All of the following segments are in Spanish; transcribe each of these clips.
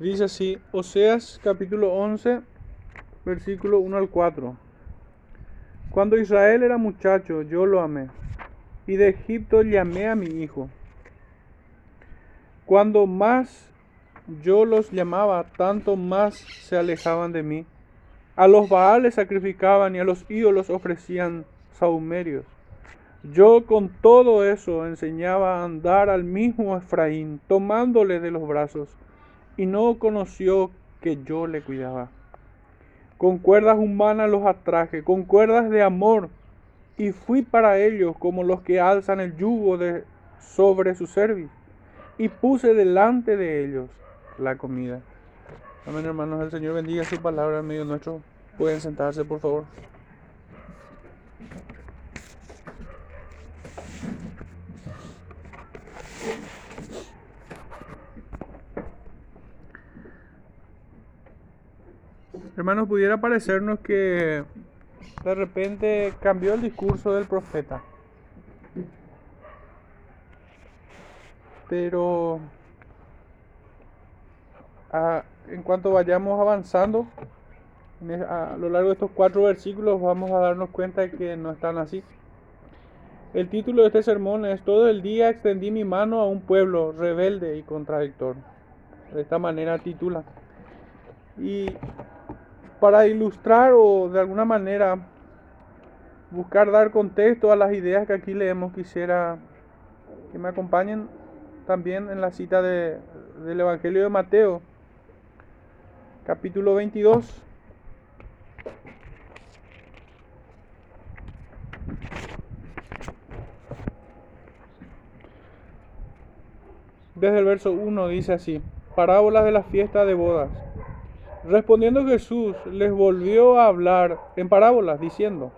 Dice así, Oseas capítulo 11, versículo 1 al 4. Cuando Israel era muchacho, yo lo amé, y de Egipto llamé a mi hijo. Cuando más yo los llamaba, tanto más se alejaban de mí. A los Baales sacrificaban y a los ídolos ofrecían saumerios. Yo con todo eso enseñaba a andar al mismo Efraín, tomándole de los brazos, y no conoció que yo le cuidaba. Con cuerdas humanas los atraje, con cuerdas de amor, y fui para ellos como los que alzan el yugo sobre su cerviz, y puse delante de ellos la comida. Amén, hermanos, el Señor bendiga su palabra en medio nuestro. Pueden sentarse, por favor. Hermanos, pudiera parecernos que de repente cambió el discurso del profeta. Pero en cuanto vayamos avanzando a lo largo de estos cuatro versículos vamos a darnos cuenta de que no están así. El título de este sermón es Todo el día extendí mi mano a un pueblo rebelde y contradictor. De esta manera titula. Y para ilustrar o de alguna manera buscar dar contexto a las ideas que aquí leemos, quisiera que me acompañen también en la cita de, del Evangelio de Mateo, capítulo 22. Desde el verso 1 dice así, parábolas de la fiesta de bodas. Respondiendo Jesús les volvió a hablar en parábolas, diciendo,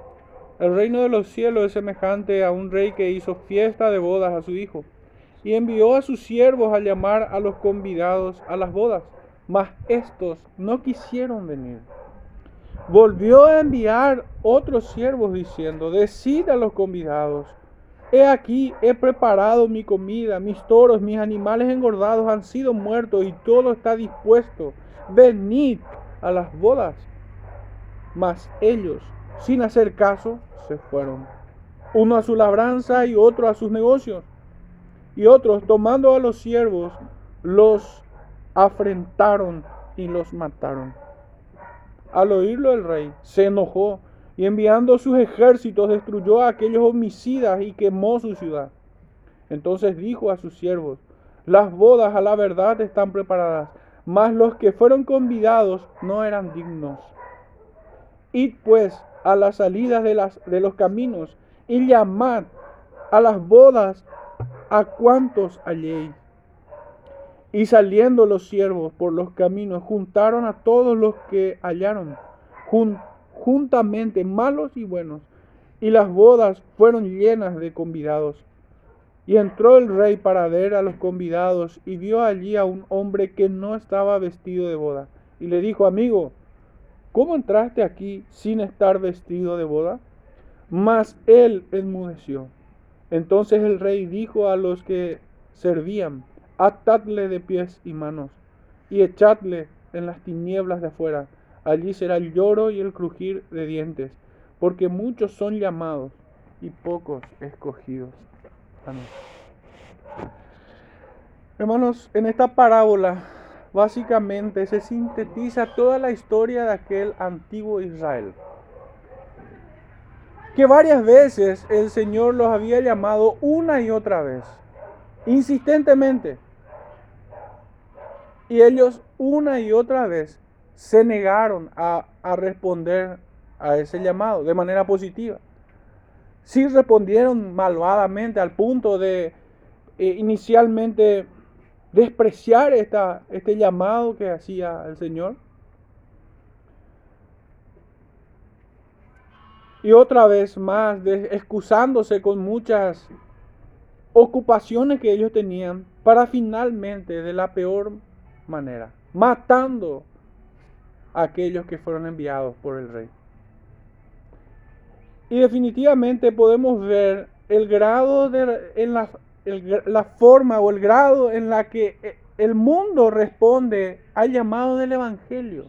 El reino de los cielos es semejante a un rey que hizo fiesta de bodas a su hijo, y envió a sus siervos a llamar a los convidados a las bodas, mas estos no quisieron venir. Volvió a enviar otros siervos diciendo, Decid a los convidados, He aquí, he preparado mi comida, mis toros, mis animales engordados han sido muertos y todo está dispuesto venid a las bodas. Mas ellos, sin hacer caso, se fueron. Uno a su labranza y otro a sus negocios. Y otros, tomando a los siervos, los afrentaron y los mataron. Al oírlo el rey, se enojó y enviando sus ejércitos destruyó a aquellos homicidas y quemó su ciudad. Entonces dijo a sus siervos, las bodas a la verdad están preparadas, mas los que fueron convidados no eran dignos. Id pues a las salidas de, las, de los caminos y llamad a las bodas a cuantos halléis. Y saliendo los siervos por los caminos, juntaron a todos los que hallaron, juntamente malos y buenos, y las bodas fueron llenas de convidados. Y entró el rey para ver a los convidados y vio allí a un hombre que no estaba vestido de boda. Y le dijo, amigo, ¿cómo entraste aquí sin estar vestido de boda? Mas él enmudeció. Entonces el rey dijo a los que servían, atadle de pies y manos y echadle en las tinieblas de afuera. Allí será el lloro y el crujir de dientes, porque muchos son llamados y pocos escogidos. Hermanos, en esta parábola básicamente se sintetiza toda la historia de aquel antiguo Israel. Que varias veces el Señor los había llamado una y otra vez, insistentemente. Y ellos una y otra vez se negaron a, a responder a ese llamado de manera positiva sí respondieron malvadamente al punto de eh, inicialmente despreciar esta, este llamado que hacía el Señor. Y otra vez más, excusándose con muchas ocupaciones que ellos tenían para finalmente, de la peor manera, matando aquellos que fueron enviados por el rey. Y definitivamente podemos ver el grado de en la, la forma o el grado en la que eh, el mundo responde al llamado del Evangelio.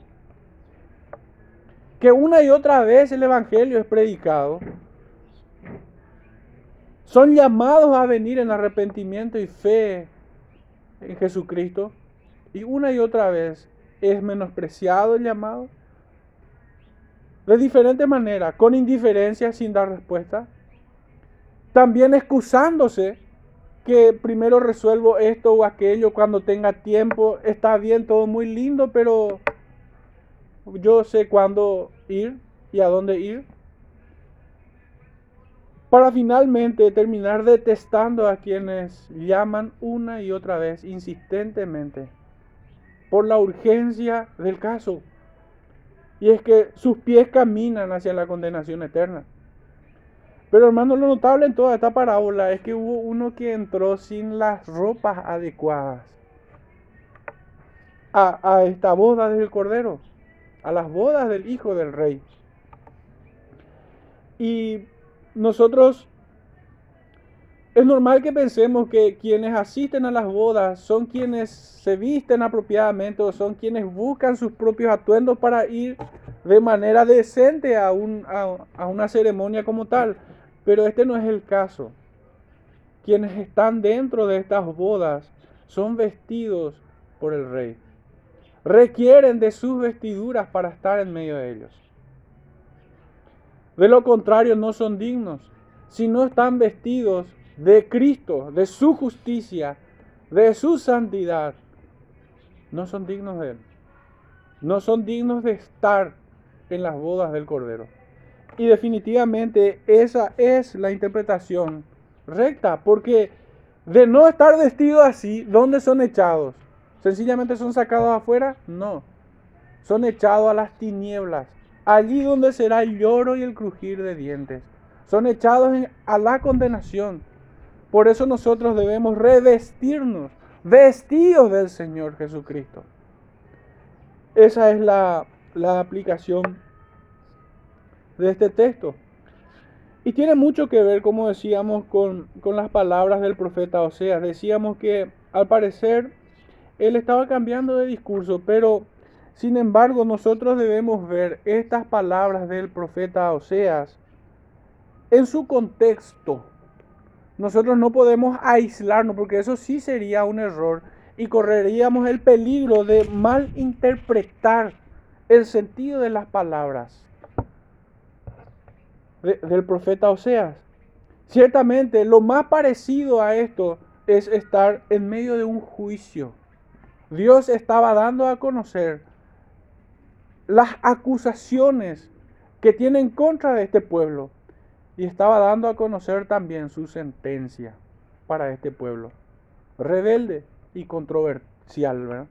Que una y otra vez el Evangelio es predicado. Son llamados a venir en arrepentimiento y fe en Jesucristo. Y una y otra vez es menospreciado el llamado. De diferente manera, con indiferencia, sin dar respuesta. También excusándose que primero resuelvo esto o aquello cuando tenga tiempo. Está bien, todo muy lindo, pero yo sé cuándo ir y a dónde ir. Para finalmente terminar detestando a quienes llaman una y otra vez insistentemente por la urgencia del caso. Y es que sus pies caminan hacia la condenación eterna. Pero hermano, lo notable en toda esta parábola es que hubo uno que entró sin las ropas adecuadas a, a esta boda del Cordero, a las bodas del Hijo del Rey. Y nosotros es normal que pensemos que quienes asisten a las bodas son quienes se visten apropiadamente o son quienes buscan sus propios atuendos para ir de manera decente a, a, una ceremonia como tal. Pero este no es el caso. Quienes están dentro de estas bodas son vestidos por el rey. Requieren de sus vestiduras para estar en medio de ellos. De lo contrario, no son dignos. Si no están vestidos de Cristo, de su justicia, de su santidad, no son dignos de Él. No son dignos de estar en las bodas del Cordero. Y definitivamente esa es la interpretación recta, porque de no estar vestidos así, ¿dónde son echados? ¿Sencillamente son sacados afuera? No. Son echados a las tinieblas, allí donde será el lloro y el crujir de dientes. Son echados a la condenación. Por eso nosotros debemos revestirnos, vestidos del Señor Jesucristo. Esa es la, la aplicación de este texto. Y tiene mucho que ver, como decíamos, con, con las palabras del profeta Oseas. Decíamos que al parecer él estaba cambiando de discurso, pero sin embargo nosotros debemos ver estas palabras del profeta Oseas en su contexto. Nosotros no podemos aislarnos porque eso sí sería un error y correríamos el peligro de mal interpretar el sentido de las palabras del profeta Oseas. Ciertamente, lo más parecido a esto es estar en medio de un juicio. Dios estaba dando a conocer las acusaciones que tiene en contra de este pueblo y estaba dando a conocer también su sentencia para este pueblo, rebelde y controversial. ¿verdad?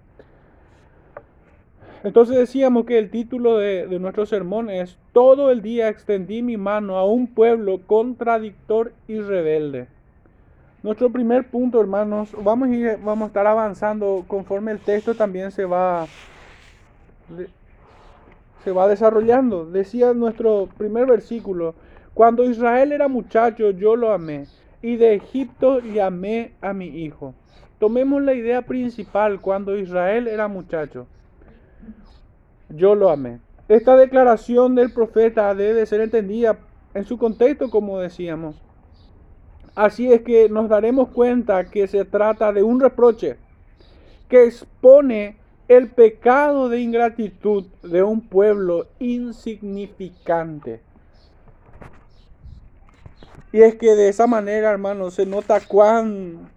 Entonces decíamos que el título de, nuestro sermón es Todo el día extendí mi mano a un pueblo contradictor y rebelde. Nuestro primer punto, hermanos, vamos a, ir, vamos a estar avanzando conforme el texto también se va, se va desarrollando. Decía nuestro primer versículo, cuando Israel era muchacho yo lo amé y de Egipto llamé a mi hijo. Tomemos la idea principal cuando Israel era muchacho yo lo amé. Esta declaración del profeta debe ser entendida en su contexto, como decíamos. Así es que nos daremos cuenta que se trata de un reproche que expone el pecado de ingratitud de un pueblo insignificante. Y es que de esa manera, hermanos, se nota cuán,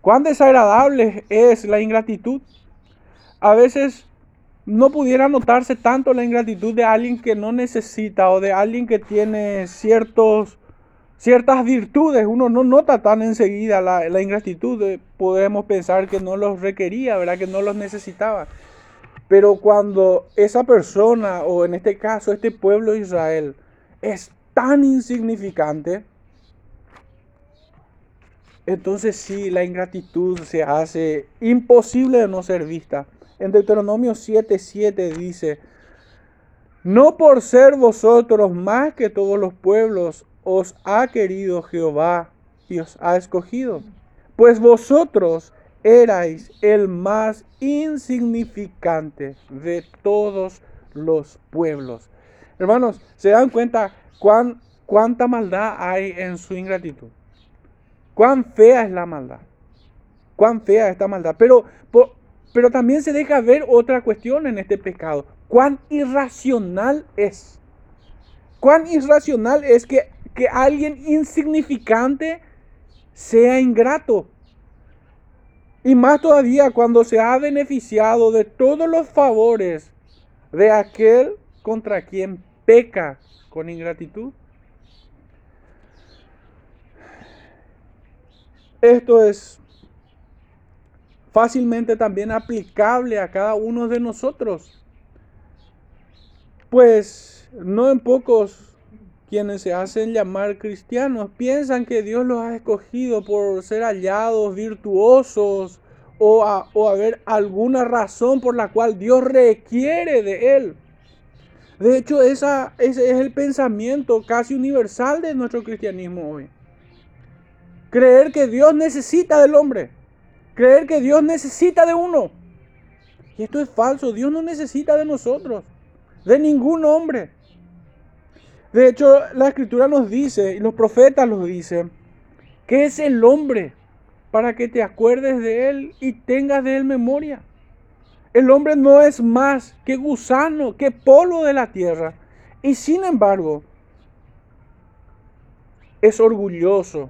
cuán desagradable es la ingratitud. A veces no pudiera notarse tanto la ingratitud de alguien que no necesita o de alguien que tiene ciertos, ciertas virtudes. Uno no nota tan enseguida la, la ingratitud. Podemos pensar que no los requería, ¿verdad? que no los necesitaba. Pero cuando esa persona, o en este caso este pueblo de Israel, es tan insignificante, entonces sí, la ingratitud se hace imposible de no ser vista. En Deuteronomio 7:7 dice, no por ser vosotros más que todos los pueblos os ha querido Jehová y os ha escogido, pues vosotros erais el más insignificante de todos los pueblos. Hermanos, ¿se dan cuenta cuán, cuánta maldad hay en su ingratitud? Cuán fea es la maldad. Cuán fea es esta maldad. Pero, pero también se deja ver otra cuestión en este pecado. Cuán irracional es. Cuán irracional es que, que alguien insignificante sea ingrato. Y más todavía cuando se ha beneficiado de todos los favores de aquel contra quien peca con ingratitud. Esto es fácilmente también aplicable a cada uno de nosotros. Pues no en pocos quienes se hacen llamar cristianos piensan que Dios los ha escogido por ser hallados virtuosos o, a, o haber alguna razón por la cual Dios requiere de él. De hecho, esa, ese es el pensamiento casi universal de nuestro cristianismo hoy. Creer que Dios necesita del hombre. Creer que Dios necesita de uno. Y esto es falso. Dios no necesita de nosotros. De ningún hombre. De hecho, la escritura nos dice, y los profetas nos dicen, que es el hombre para que te acuerdes de él y tengas de él memoria. El hombre no es más que gusano, que polvo de la tierra. Y sin embargo, es orgulloso.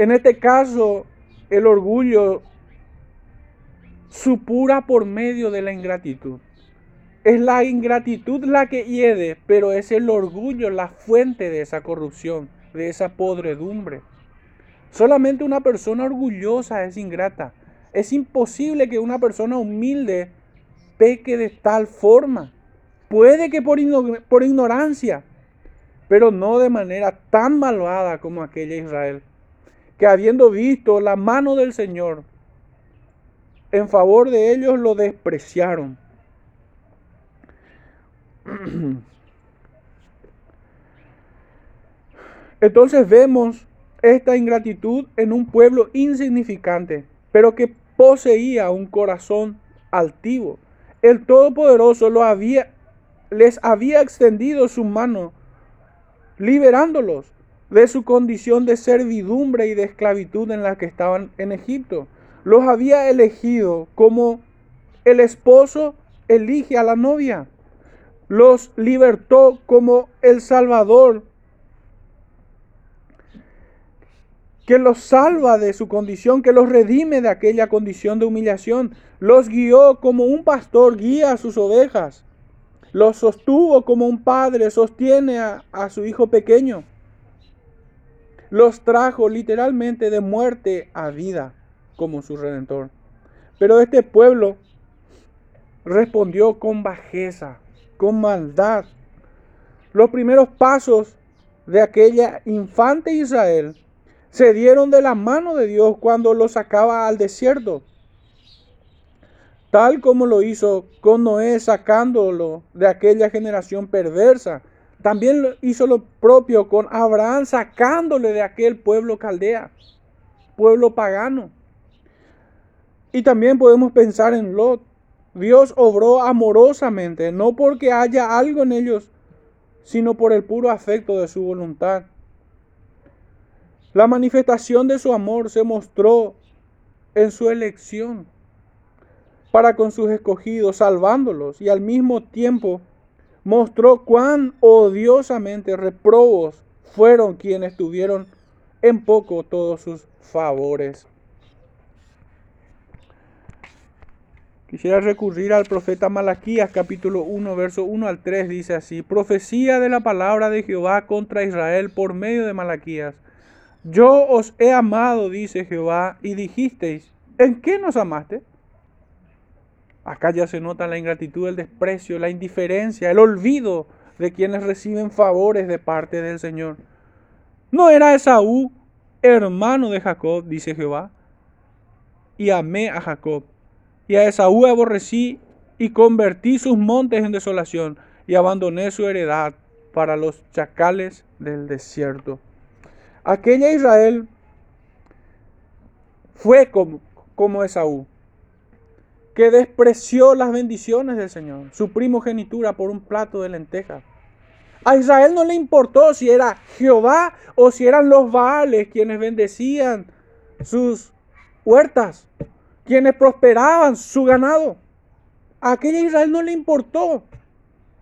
En este caso, el orgullo supura por medio de la ingratitud. Es la ingratitud la que hiede, pero es el orgullo la fuente de esa corrupción, de esa podredumbre. Solamente una persona orgullosa es ingrata. Es imposible que una persona humilde peque de tal forma. Puede que por, por ignorancia, pero no de manera tan malvada como aquella Israel, que habiendo visto la mano del Señor en favor de ellos, lo despreciaron Entonces vemos esta ingratitud en un pueblo insignificante, pero que poseía un corazón altivo. El Todopoderoso les había extendido su mano, liberándolos de su condición de servidumbre y de esclavitud en la que estaban en Egipto. Los había elegido como el esposo elige a la novia. Los libertó como el Salvador, que los salva de su condición, que los redime de aquella condición de humillación, los guió como un pastor guía a sus ovejas, los sostuvo como un padre sostiene a, a su hijo pequeño, los trajo literalmente de muerte a vida como su redentor. Pero este pueblo respondió con bajeza con maldad. Los primeros pasos de aquella infante Israel se dieron de la mano de Dios cuando lo sacaba al desierto, tal como lo hizo con Noé sacándolo de aquella generación perversa. También hizo lo propio con Abraham sacándole de aquel pueblo caldea, pueblo pagano. Y también podemos pensar en Lot, Dios obró amorosamente, no porque haya algo en ellos, sino por el puro afecto de su voluntad. La manifestación de su amor se mostró en su elección para con sus escogidos, salvándolos, y al mismo tiempo mostró cuán odiosamente reprobos fueron quienes tuvieron en poco todos sus favores. Quisiera recurrir al profeta Malaquías capítulo 1, verso 1 al 3, dice así, profecía de la palabra de Jehová contra Israel por medio de Malaquías. Yo os he amado, dice Jehová, y dijisteis, ¿en qué nos amaste? Acá ya se nota la ingratitud, el desprecio, la indiferencia, el olvido de quienes reciben favores de parte del Señor. ¿No era Esaú hermano de Jacob, dice Jehová? Y amé a Jacob y a Esaú aborrecí y convertí sus montes en desolación y abandoné su heredad para los chacales del desierto. Aquella Israel fue como, como Esaú, que despreció las bendiciones del Señor, su primogenitura por un plato de lentejas. A Israel no le importó si era Jehová o si eran los Baales quienes bendecían sus huertas, quienes prosperaban su ganado. A aquella Israel no le importó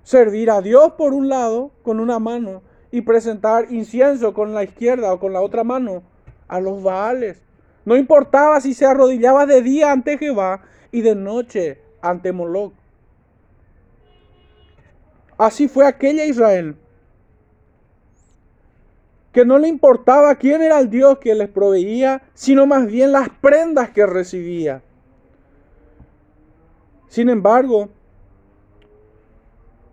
servir a Dios por un lado con una mano y presentar incienso con la izquierda o con la otra mano a los Baales. No importaba si se arrodillaba de día ante Jehová y de noche ante Moloch. Así fue aquella Israel, que no le importaba quién era el Dios que les proveía, sino más bien las prendas que recibía. Sin embargo,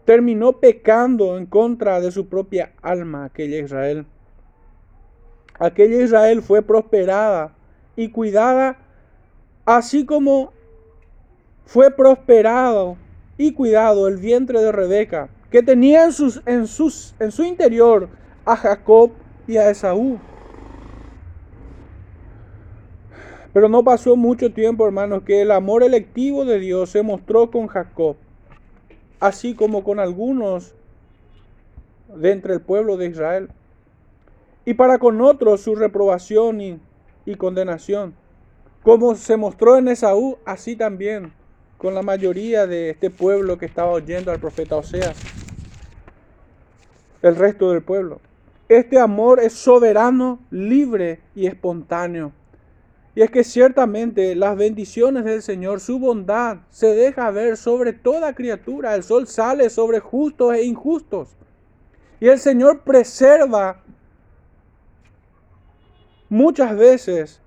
terminó pecando en contra de su propia alma aquella Israel. Aquella Israel fue prosperada y cuidada, así como fue prosperado y cuidado el vientre de Rebeca, que tenía en, en, en su interior a Jacob y a Esaú. Pero no pasó mucho tiempo, hermanos, que el amor electivo de Dios se mostró con Jacob, así como con algunos de entre el pueblo de Israel. Y para con otros su reprobación y, y condenación. Como se mostró en Esaú, así también con la mayoría de este pueblo que estaba oyendo al profeta Oseas, el resto del pueblo. Este amor es soberano, libre y espontáneo. Y es que ciertamente las bendiciones del Señor, su bondad, se deja ver sobre toda criatura. El sol sale sobre justos e injustos. Y el Señor preserva muchas veces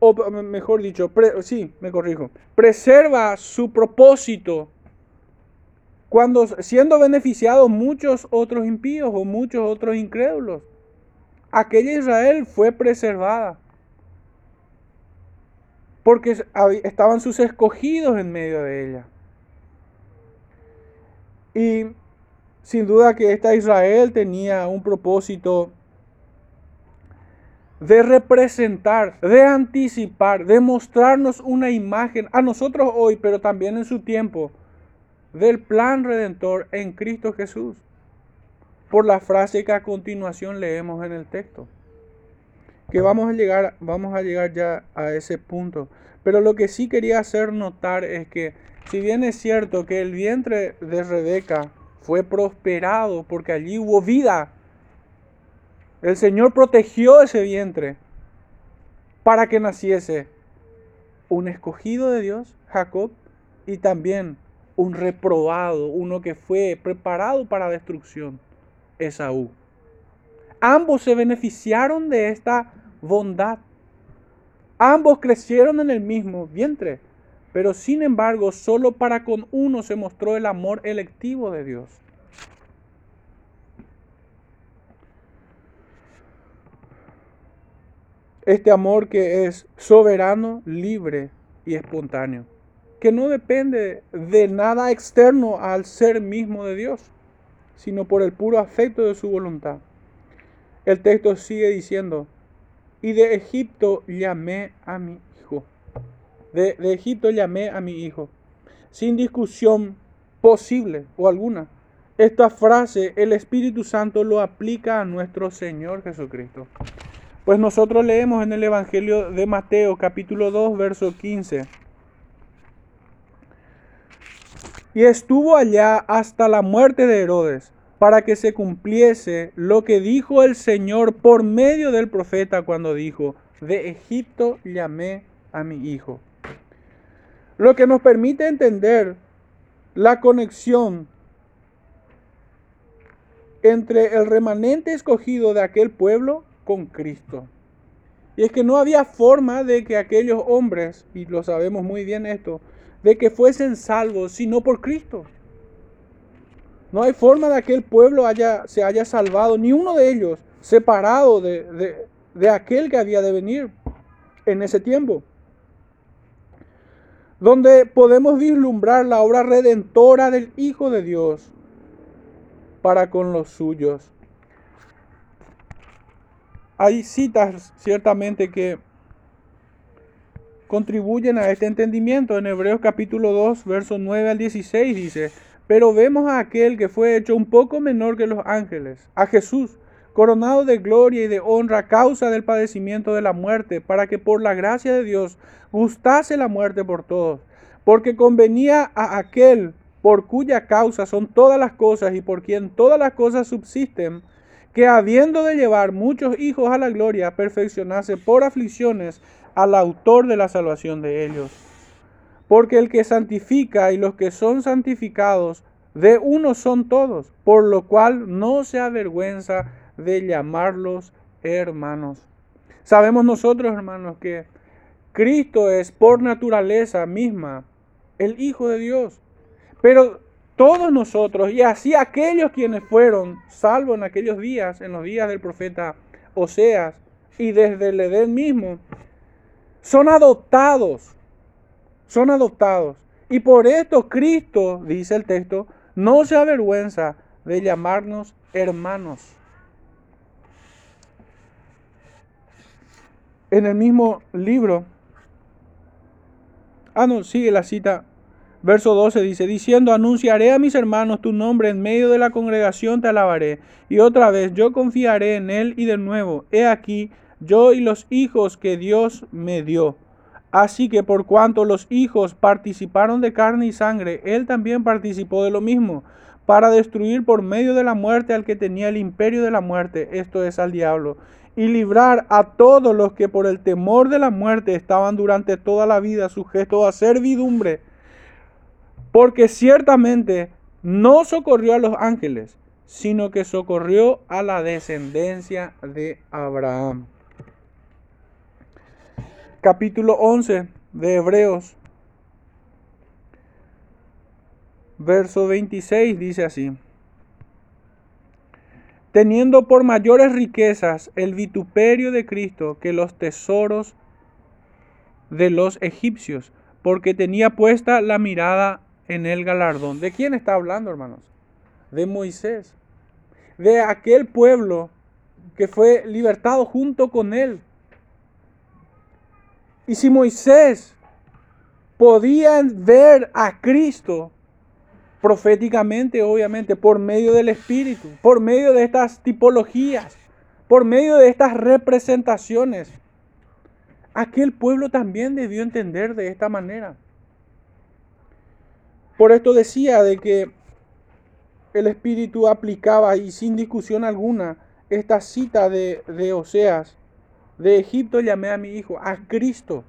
o mejor dicho, sí, me corrijo, preserva su propósito cuando siendo beneficiados muchos otros impíos o muchos otros incrédulos. Aquella Israel fue preservada porque estaban sus escogidos en medio de ella. Y sin duda que esta Israel tenía un propósito de representar, de anticipar, de mostrarnos una imagen a nosotros hoy, pero también en su tiempo, del plan redentor en Cristo Jesús. Por la frase que a continuación leemos en el texto. Que vamos a llegar, vamos a llegar ya a ese punto. Pero lo que sí quería hacer notar es que, si bien es cierto que el vientre de Rebeca fue prosperado porque allí hubo vida, el Señor protegió ese vientre para que naciese un escogido de Dios, Jacob, y también un reprobado, uno que fue preparado para destrucción, Esaú. Ambos se beneficiaron de esta bondad. Ambos crecieron en el mismo vientre, pero sin embargo solo para con uno se mostró el amor electivo de Dios. Este amor que es soberano, libre y espontáneo, que no depende de nada externo al ser mismo de Dios, sino por el puro afecto de su voluntad. El texto sigue diciendo, y de Egipto llamé a mi hijo. De, de, Egipto llamé a mi hijo. Sin discusión posible o alguna. Esta frase el Espíritu Santo lo aplica a nuestro Señor Jesucristo. Pues nosotros leemos en el Evangelio de Mateo capítulo 2 verso 15. Y estuvo allá hasta la muerte de Herodes, para que se cumpliese lo que dijo el Señor por medio del profeta cuando dijo, de Egipto llamé a mi hijo. Lo que nos permite entender la conexión entre el remanente escogido de aquel pueblo con Cristo. Y es que no había forma de que aquellos hombres, y lo sabemos muy bien esto, de que fuesen salvos sino por Cristo. No hay forma de que el pueblo haya, se haya salvado, ni uno de ellos separado de, de, de aquel que había de venir en ese tiempo. Donde podemos vislumbrar la obra redentora del Hijo de Dios para con los suyos. Hay citas ciertamente que contribuyen a este entendimiento. En Hebreos capítulo 2, versos 9 al 16 dice, pero vemos a aquel que fue hecho un poco menor que los ángeles, a Jesús, coronado de gloria y de honra a causa del padecimiento de la muerte, para que por la gracia de Dios gustase la muerte por todos, porque convenía a aquel por cuya causa son todas las cosas y por quien todas las cosas subsisten, que habiendo de llevar muchos hijos a la gloria, perfeccionase por aflicciones al autor de la salvación de ellos. Porque el que santifica y los que son santificados, de uno son todos, por lo cual no se avergüenza de llamarlos hermanos. Sabemos nosotros, hermanos, que Cristo es por naturaleza misma el Hijo de Dios. Pero todos nosotros, y así aquellos quienes fueron salvos en aquellos días, en los días del profeta Oseas, y desde el Edén mismo, son adoptados, son adoptados. Y por esto Cristo, dice el texto, no se avergüenza de llamarnos hermanos. en el mismo libro, ah, no, sigue la cita, verso 12 dice, diciendo, anunciaré a mis hermanos tu nombre en medio de la congregación, te alabaré. Y otra vez, yo confiaré en él y de nuevo, he aquí, yo y los hijos que Dios me dio. Así que por cuanto los hijos participaron de carne y sangre, él también participó de lo mismo, para destruir por medio de la muerte al que tenía el imperio de la muerte, esto es al diablo, y librar a todos los que por el temor de la muerte estaban durante toda la vida sujetos a servidumbre, porque ciertamente no socorrió a los ángeles, sino que socorrió a la descendencia de Abraham. Capítulo 11 de Hebreos, verso 26 dice así teniendo por mayores riquezas el vituperio de Cristo que los tesoros de los egipcios, porque tenía puesta la mirada en el galardón. ¿De quién está hablando, hermanos? De Moisés, de aquel pueblo que fue libertado junto con él. Y si Moisés podía ver a Cristo proféticamente, obviamente, por medio del Espíritu, por medio de estas tipologías, por medio de estas representaciones. Aquel pueblo también debió entender de esta manera. Por esto decía de que el Espíritu aplicaba y sin discusión alguna esta cita de, Oseas, de Egipto llamé a mi hijo, a Cristo.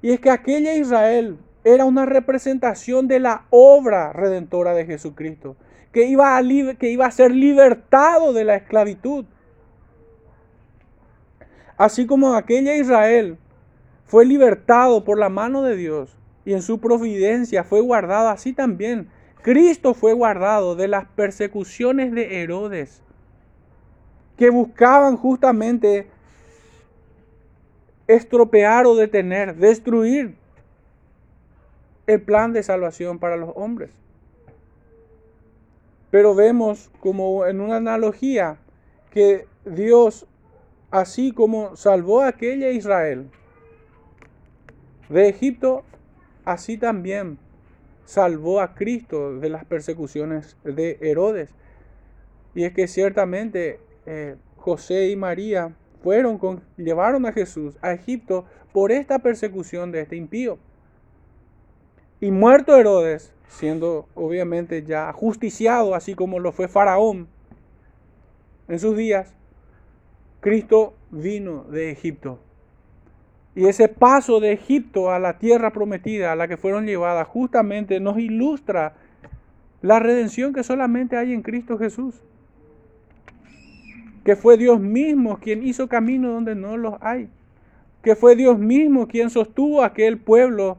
Y es que aquella Israel era una representación de la obra redentora de Jesucristo, que iba a, que iba a ser libertado de la esclavitud. Así como aquella Israel fue libertado por la mano de Dios y en su providencia fue guardado, así también Cristo fue guardado de las persecuciones de Herodes, que buscaban justamente estropear o detener, destruir el plan de salvación para los hombres. Pero vemos como en una analogía que Dios, así como salvó a aquella Israel de Egipto, así también salvó a Cristo de las persecuciones de Herodes. Y es que ciertamente eh, José y María fueron llevaron a Jesús a Egipto por esta persecución de este impío. Y muerto Herodes, siendo obviamente ya justiciado, así como lo fue Faraón en sus días, Cristo vino de Egipto. Y ese paso de Egipto a la tierra prometida a la que fueron llevadas justamente nos ilustra la redención que solamente hay en Cristo Jesús. Que fue Dios mismo quien hizo camino donde no los hay. Que fue Dios mismo quien sostuvo a aquel pueblo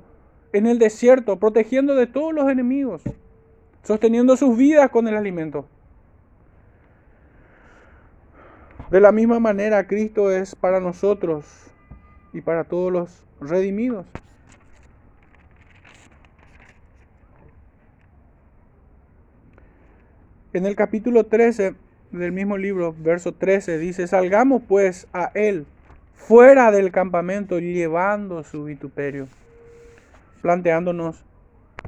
en el desierto, protegiendo de todos los enemigos, sosteniendo sus vidas con el alimento. De la misma manera, Cristo es para nosotros y para todos los redimidos. En el capítulo 13 del mismo libro, verso 13, dice, salgamos pues a Él fuera del campamento llevando su vituperio, planteándonos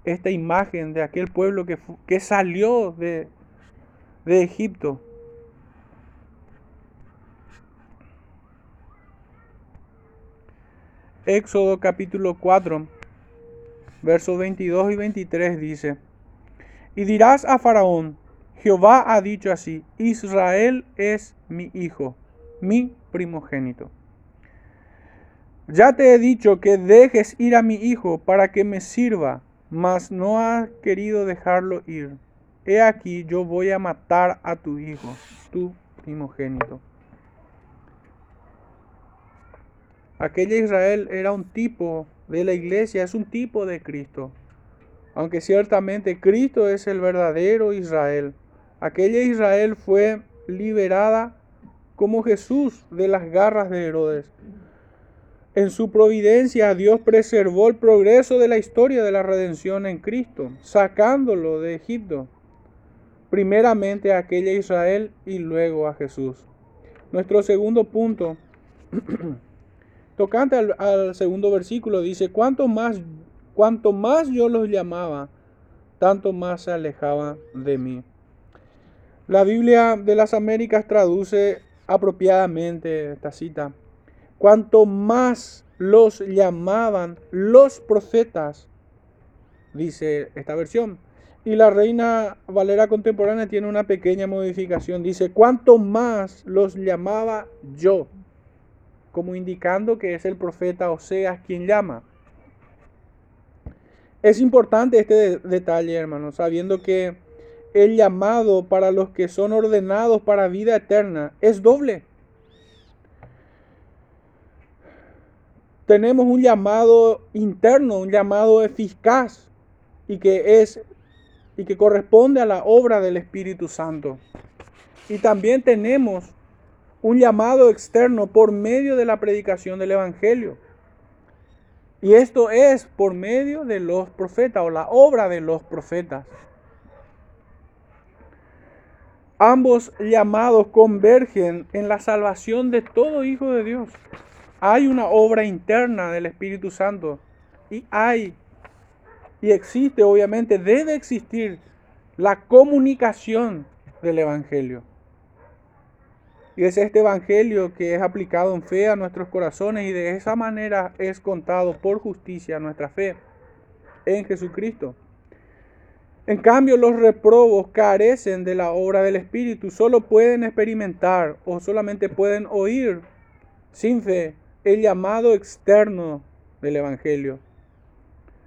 esta imagen de aquel pueblo que, que salió de, de Egipto. Éxodo capítulo 4, versos 22 y 23 dice, y dirás a Faraón, Jehová ha dicho así, Israel es mi hijo, mi primogénito. Ya te he dicho que dejes ir a mi hijo para que me sirva, mas no has querido dejarlo ir. He aquí yo voy a matar a tu hijo, tu primogénito. Aquella Israel era un tipo de la iglesia, es un tipo de Cristo. Aunque ciertamente Cristo es el verdadero Israel. Aquella Israel fue liberada como Jesús de las garras de Herodes. En su providencia Dios preservó el progreso de la historia de la redención en Cristo, sacándolo de Egipto. Primeramente a aquella Israel y luego a Jesús. Nuestro segundo punto, tocante al, segundo versículo, dice, cuanto más, más yo los llamaba, tanto más se alejaban de mí. La Biblia de las Américas traduce apropiadamente esta cita cuanto más los llamaban los profetas, dice esta versión. Y la Reina Valera contemporánea tiene una pequeña modificación. Dice, cuanto más los llamaba yo, como indicando que es el profeta Oseas quien llama. Es importante este detalle, hermanos, sabiendo que el llamado para los que son ordenados para vida eterna es doble. tenemos un llamado interno, un llamado eficaz y que es y que corresponde a la obra del Espíritu Santo. Y también tenemos un llamado externo por medio de la predicación del Evangelio. Y esto es por medio de los profetas o la obra de los profetas. Ambos llamados convergen en la salvación de todo hijo de Dios hay una obra interna del Espíritu Santo y hay y existe, obviamente, debe existir la comunicación del Evangelio. Y es este Evangelio que es aplicado en fe a nuestros corazones y de esa manera es contado por justicia nuestra fe en Jesucristo. En cambio, los reprobos carecen de la obra del Espíritu, solo pueden experimentar o solamente pueden oír sin fe el llamado externo del Evangelio.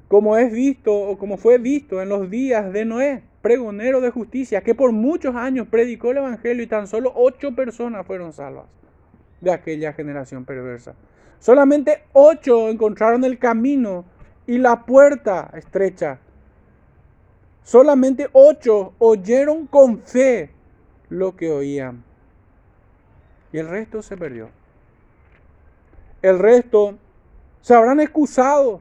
Como es visto o como fue visto en los días de Noé, pregonero de justicia, que por muchos años predicó el Evangelio y tan solo ocho personas fueron salvas de aquella generación perversa. Solamente ocho encontraron el camino y la puerta estrecha. Solamente ocho oyeron con fe lo que oían. Y el resto se perdió el resto se habrán excusado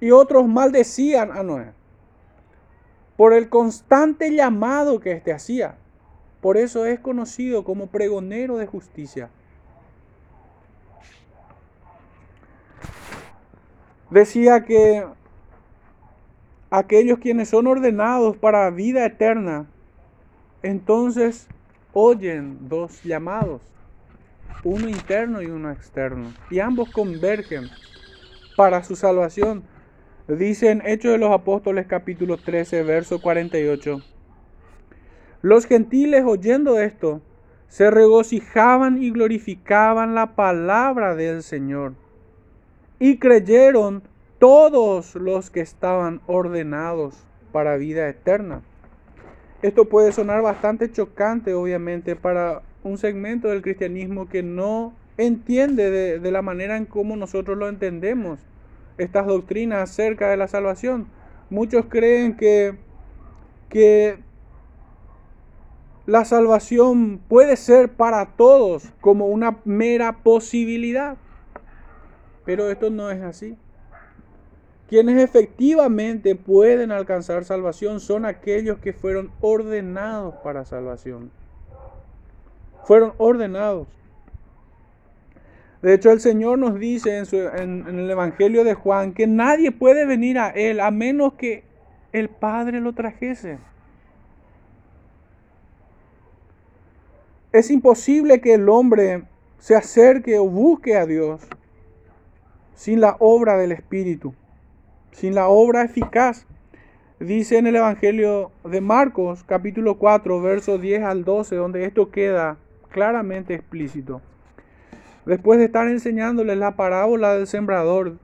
y otros maldecían a Noé por el constante llamado que éste hacía. Por eso es conocido como pregonero de justicia. Decía que aquellos quienes son ordenados para vida eterna, entonces oyen dos llamados uno interno y uno externo, y ambos convergen para su salvación. Dice en Hechos de los Apóstoles capítulo 13, verso 48. Los gentiles oyendo esto, se regocijaban y glorificaban la palabra del Señor. Y creyeron todos los que estaban ordenados para vida eterna. Esto puede sonar bastante chocante, obviamente, para un segmento del cristianismo que no entiende de, la manera en cómo nosotros lo entendemos estas doctrinas acerca de la salvación. Muchos creen que, que la salvación puede ser para todos como una mera posibilidad. Pero esto no es así. Quienes efectivamente pueden alcanzar salvación son aquellos que fueron ordenados para salvación fueron ordenados. De hecho, el Señor nos dice en, en, el Evangelio de Juan que nadie puede venir a Él a menos que el Padre lo trajese. Es imposible que el hombre se acerque o busque a Dios sin la obra del Espíritu, sin la obra eficaz. Dice en el Evangelio de Marcos, capítulo 4, versos 10 al 12, donde esto queda claramente explícito. Después de estar enseñándoles la parábola del sembrador,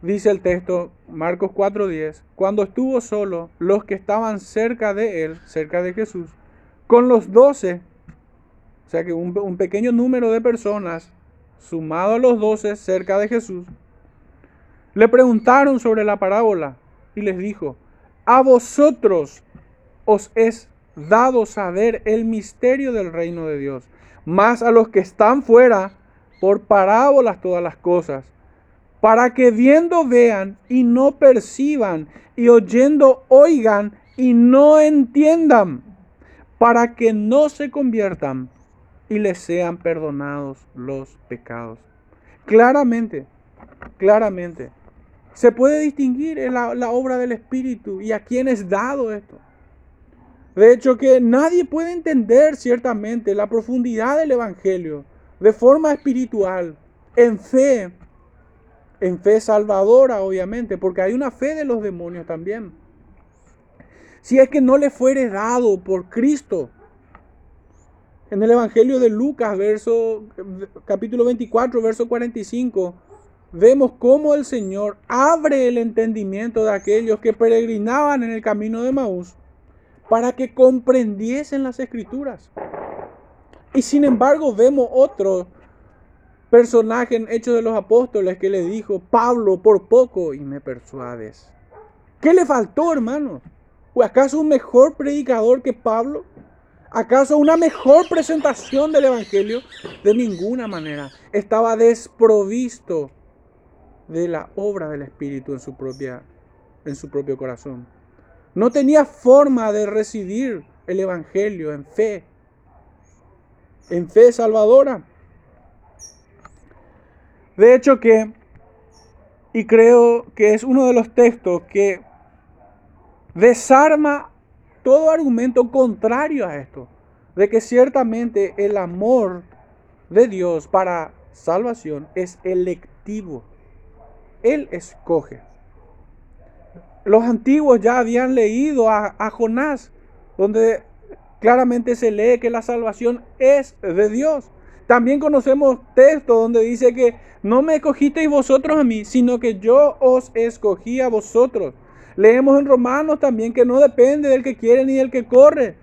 dice el texto, Marcos 4:10, cuando estuvo solo, los que estaban cerca de él, cerca de Jesús, con los doce, o sea que un, pequeño número de personas, sumado a los doce cerca de Jesús, le preguntaron sobre la parábola y les dijo, a vosotros os es dado saber el misterio del reino de Dios, más a los que están fuera, por parábolas todas las cosas, para que viendo vean y no perciban, y oyendo oigan y no entiendan, para que no se conviertan y les sean perdonados los pecados. Claramente, claramente, se puede distinguir en la, la obra del Espíritu y a quién es dado esto. De hecho, que nadie puede entender ciertamente la profundidad del Evangelio de forma espiritual, en fe, en fe salvadora, obviamente, porque hay una fe de los demonios también. Si es que no le fuere dado por Cristo. En el Evangelio de Lucas, verso, capítulo 24, verso 45, vemos cómo el Señor abre el entendimiento de aquellos que peregrinaban en el camino de Maús para que comprendiesen las escrituras. Y sin embargo vemos otro personaje en Hechos de los Apóstoles que le dijo, Pablo, por poco y me persuades. ¿Qué le faltó, hermano? ¿O acaso un mejor predicador que Pablo? ¿Acaso una mejor presentación del Evangelio? De ninguna manera. Estaba desprovisto de la obra del Espíritu en su, propia, en su propio corazón. No tenía forma de recibir el Evangelio en fe, en fe salvadora. De hecho que, y creo que es uno de los textos que desarma todo argumento contrario a esto, de que ciertamente el amor de Dios para salvación es electivo. Él escoge los antiguos ya habían leído a, Jonás, donde claramente se lee que la salvación es de Dios. También conocemos textos donde dice que no me escogisteis vosotros a mí, sino que yo os escogí a vosotros. Leemos en Romanos también que no depende del que quiere ni del que corre,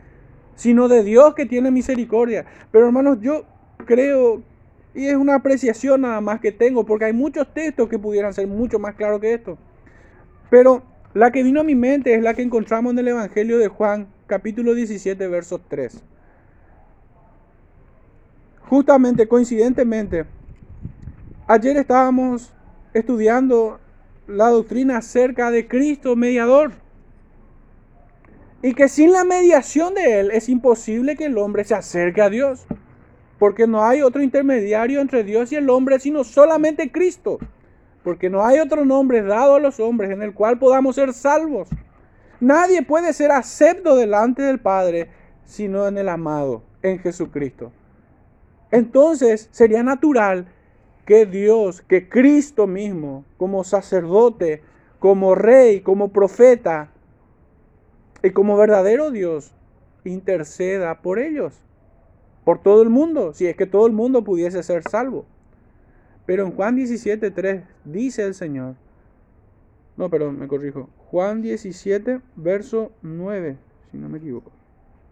sino de Dios que tiene misericordia. Pero hermanos, yo creo, y es una apreciación nada más que tengo, porque hay muchos textos que pudieran ser mucho más claros que esto. Pero la que vino a mi mente es la que encontramos en el Evangelio de Juan, capítulo 17, verso 3. Justamente, coincidentemente, ayer estábamos estudiando la doctrina acerca de Cristo mediador. Y que sin la mediación de Él es imposible que el hombre se acerque a Dios. Porque no hay otro intermediario entre Dios y el hombre, sino solamente Cristo porque no hay otro nombre dado a los hombres en el cual podamos ser salvos. Nadie puede ser acepto delante del Padre sino en el amado, en Jesucristo. Entonces sería natural que Dios, que Cristo mismo, como sacerdote, como rey, como profeta y como verdadero Dios, interceda por ellos, por todo el mundo, si es que todo el mundo pudiese ser salvo. Pero en Juan 17, dice el Señor, no, perdón, me corrijo, Juan 17, verso 9, si no me equivoco.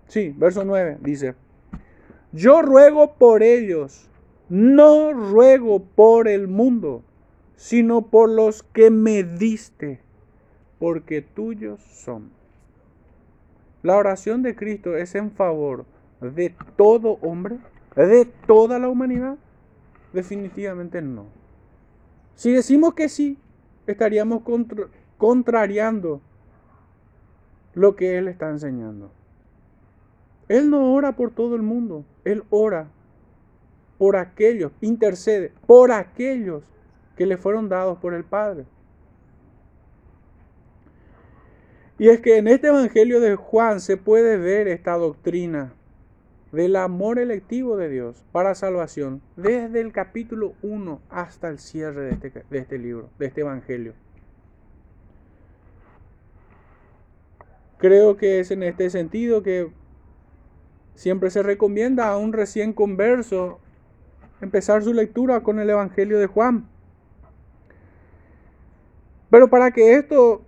Sí, verso 9 dice, yo ruego por ellos, no ruego por el mundo, sino por los que me diste, porque tuyos son. La oración de Cristo es en favor de todo hombre, de toda la humanidad. Definitivamente no. Si decimos que sí, estaríamos contrariando lo que Él está enseñando. Él no ora por todo el mundo, Él ora por aquellos, intercede por aquellos que le fueron dados por el Padre. Y es que en este Evangelio de Juan se puede ver esta doctrina del amor electivo de Dios para salvación, desde el capítulo 1 hasta el cierre de este, de este libro, de este Evangelio. Creo que es en este sentido que siempre se recomienda a un recién converso empezar su lectura con el Evangelio de Juan. Pero para que esto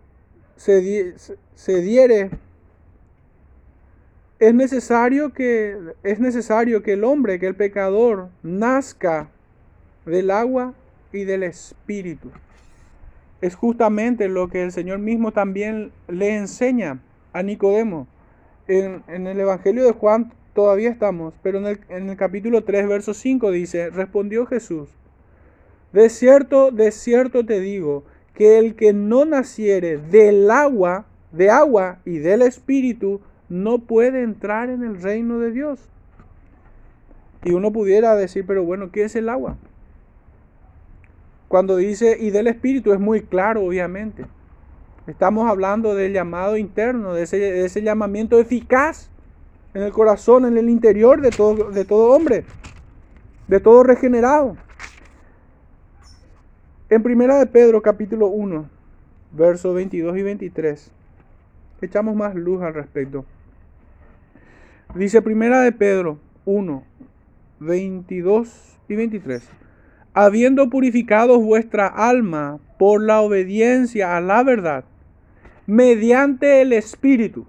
se, se diere, es necesario, que, es necesario que el hombre, que el pecador, nazca del agua y del espíritu. Es justamente lo que el Señor mismo también le enseña a Nicodemo. En, el Evangelio de Juan todavía estamos, pero en el, en el capítulo 3, verso 5 dice, respondió Jesús, de cierto, de cierto te digo, que el que no naciere del agua, de agua y del espíritu, no puede entrar en el reino de Dios. Y uno pudiera decir, pero bueno, ¿qué es el agua? Cuando dice y del espíritu es muy claro, obviamente. Estamos hablando del llamado interno, de ese, llamamiento eficaz en el corazón, en el interior de todo, de todo hombre, de todo regenerado. En primera de Pedro capítulo 1, versos 22 y 23, echamos más luz al respecto. Dice primera de Pedro 1, 22 y 23. Habiendo purificado vuestra alma por la obediencia a la verdad, mediante el Espíritu,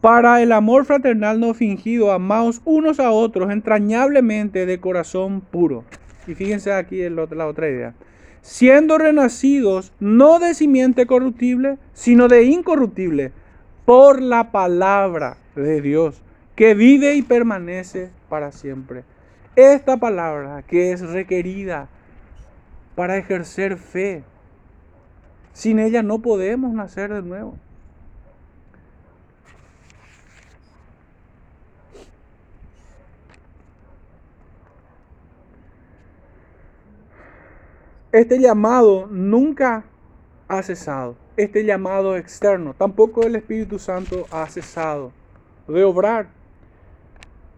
para el amor fraternal no fingido, amaos unos a otros entrañablemente de corazón puro y fíjense aquí la otra idea. Siendo renacidos no de simiente corruptible, sino de incorruptible, por la palabra de Dios, que vive y permanece para siempre. Esta palabra que es requerida para ejercer fe, sin ella no podemos nacer de nuevo. Este llamado nunca ha cesado. Este llamado externo, tampoco el Espíritu Santo ha cesado de obrar.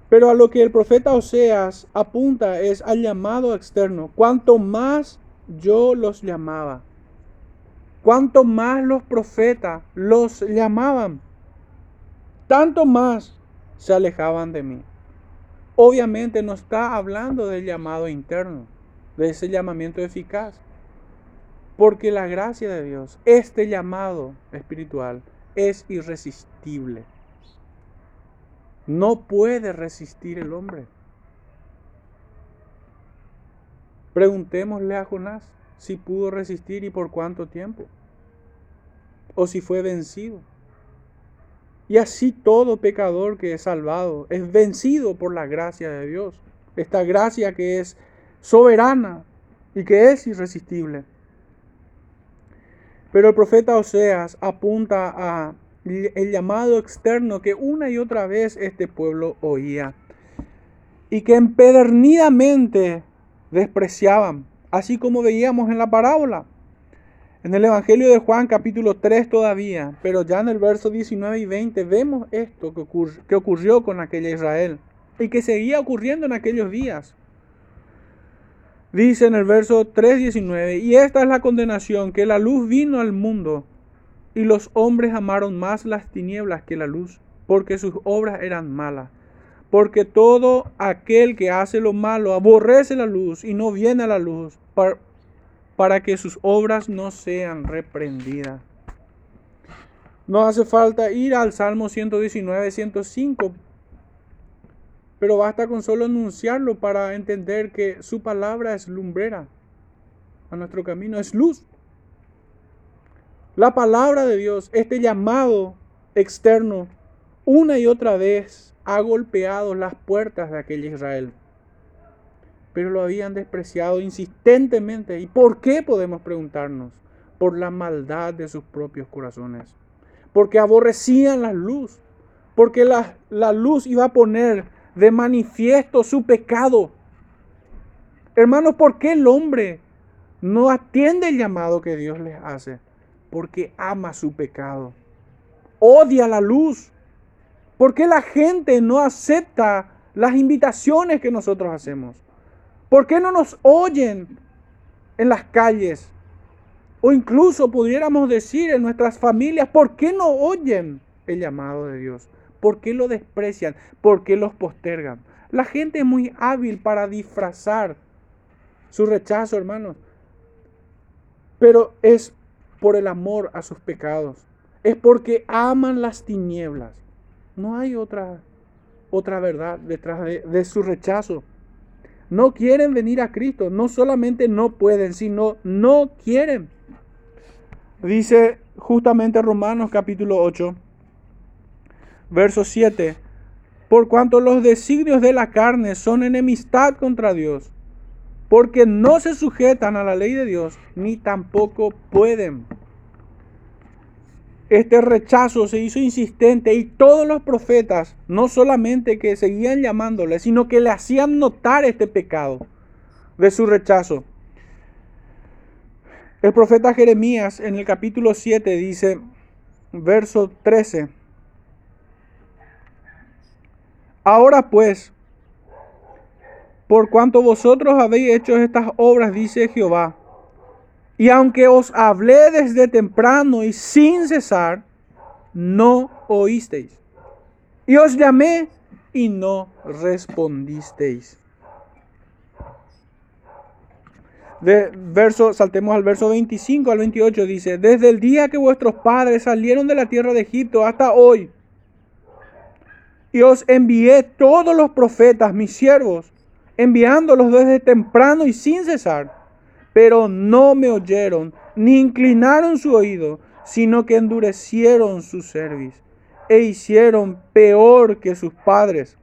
Pero a lo que el profeta Oseas apunta es al llamado externo. Cuanto más yo los llamaba, cuanto más los profetas los llamaban, tanto más se alejaban de mí. Obviamente no está hablando del llamado interno de ese llamamiento eficaz. Porque la gracia de Dios, este llamado espiritual, es irresistible. No puede resistir el hombre. Preguntémosle a Jonás si pudo resistir y por cuánto tiempo. O si fue vencido. Y así todo pecador que es salvado es vencido por la gracia de Dios. Esta gracia que es soberana y que es irresistible. Pero el profeta Oseas apunta a el llamado externo que una y otra vez este pueblo oía y que empedernidamente despreciaban, así como veíamos en la parábola. En el Evangelio de Juan capítulo 3 todavía, pero ya en el verso 19 y 20 vemos esto que, que ocurrió con aquella Israel y que seguía ocurriendo en aquellos días. Dice en el verso 3.19, y esta es la condenación, que la luz vino al mundo, y los hombres amaron más las tinieblas que la luz, porque sus obras eran malas. Porque todo aquel que hace lo malo aborrece la luz y no viene a la luz, para, para que sus obras no sean reprendidas. No hace falta ir al Salmo 119, 105 pero basta con solo anunciarlo para entender que su palabra es lumbrera a nuestro camino, es luz. La palabra de Dios, este llamado externo, una y otra vez ha golpeado las puertas de aquel Israel. Pero lo habían despreciado insistentemente. ¿Y por qué podemos preguntarnos? Por la maldad de sus propios corazones. Porque aborrecían la luz. Porque la, la luz iba a poner de manifiesto su pecado. Hermanos, ¿por qué el hombre no atiende el llamado que Dios les hace? Porque ama su pecado. Odia la luz. ¿Por qué la gente no acepta las invitaciones que nosotros hacemos? ¿Por qué no nos oyen en las calles? O incluso pudiéramos decir en nuestras familias, ¿por qué no oyen el llamado de Dios? ¿Por qué lo desprecian? ¿Por qué los postergan? La gente es muy hábil para disfrazar su rechazo, hermanos. Pero es por el amor a sus pecados. Es porque aman las tinieblas. No hay otra, otra verdad detrás de, de su rechazo. No quieren venir a Cristo. No solamente no pueden, sino no quieren. Dice justamente Romanos capítulo 8, verso 7. Por cuanto los designios de la carne son enemistad contra Dios, porque no se sujetan a la ley de Dios, ni tampoco pueden. Este rechazo se hizo insistente y todos los profetas, no solamente que seguían llamándole, sino que le hacían notar este pecado de su rechazo. El profeta Jeremías en el capítulo 7 dice, verso 13, Ahora pues, por cuanto vosotros habéis hecho estas obras, dice Jehová, y aunque os hablé desde temprano y sin cesar, no oísteis. Y os llamé y no respondisteis. de verso, saltemos al verso 25 al 28, dice, desde el día que vuestros padres salieron de la tierra de Egipto hasta hoy, y os envié todos los profetas, mis siervos, enviándolos desde temprano y sin cesar, pero no me oyeron, ni inclinaron su oído, sino que endurecieron su cerviz e hicieron peor que sus padres.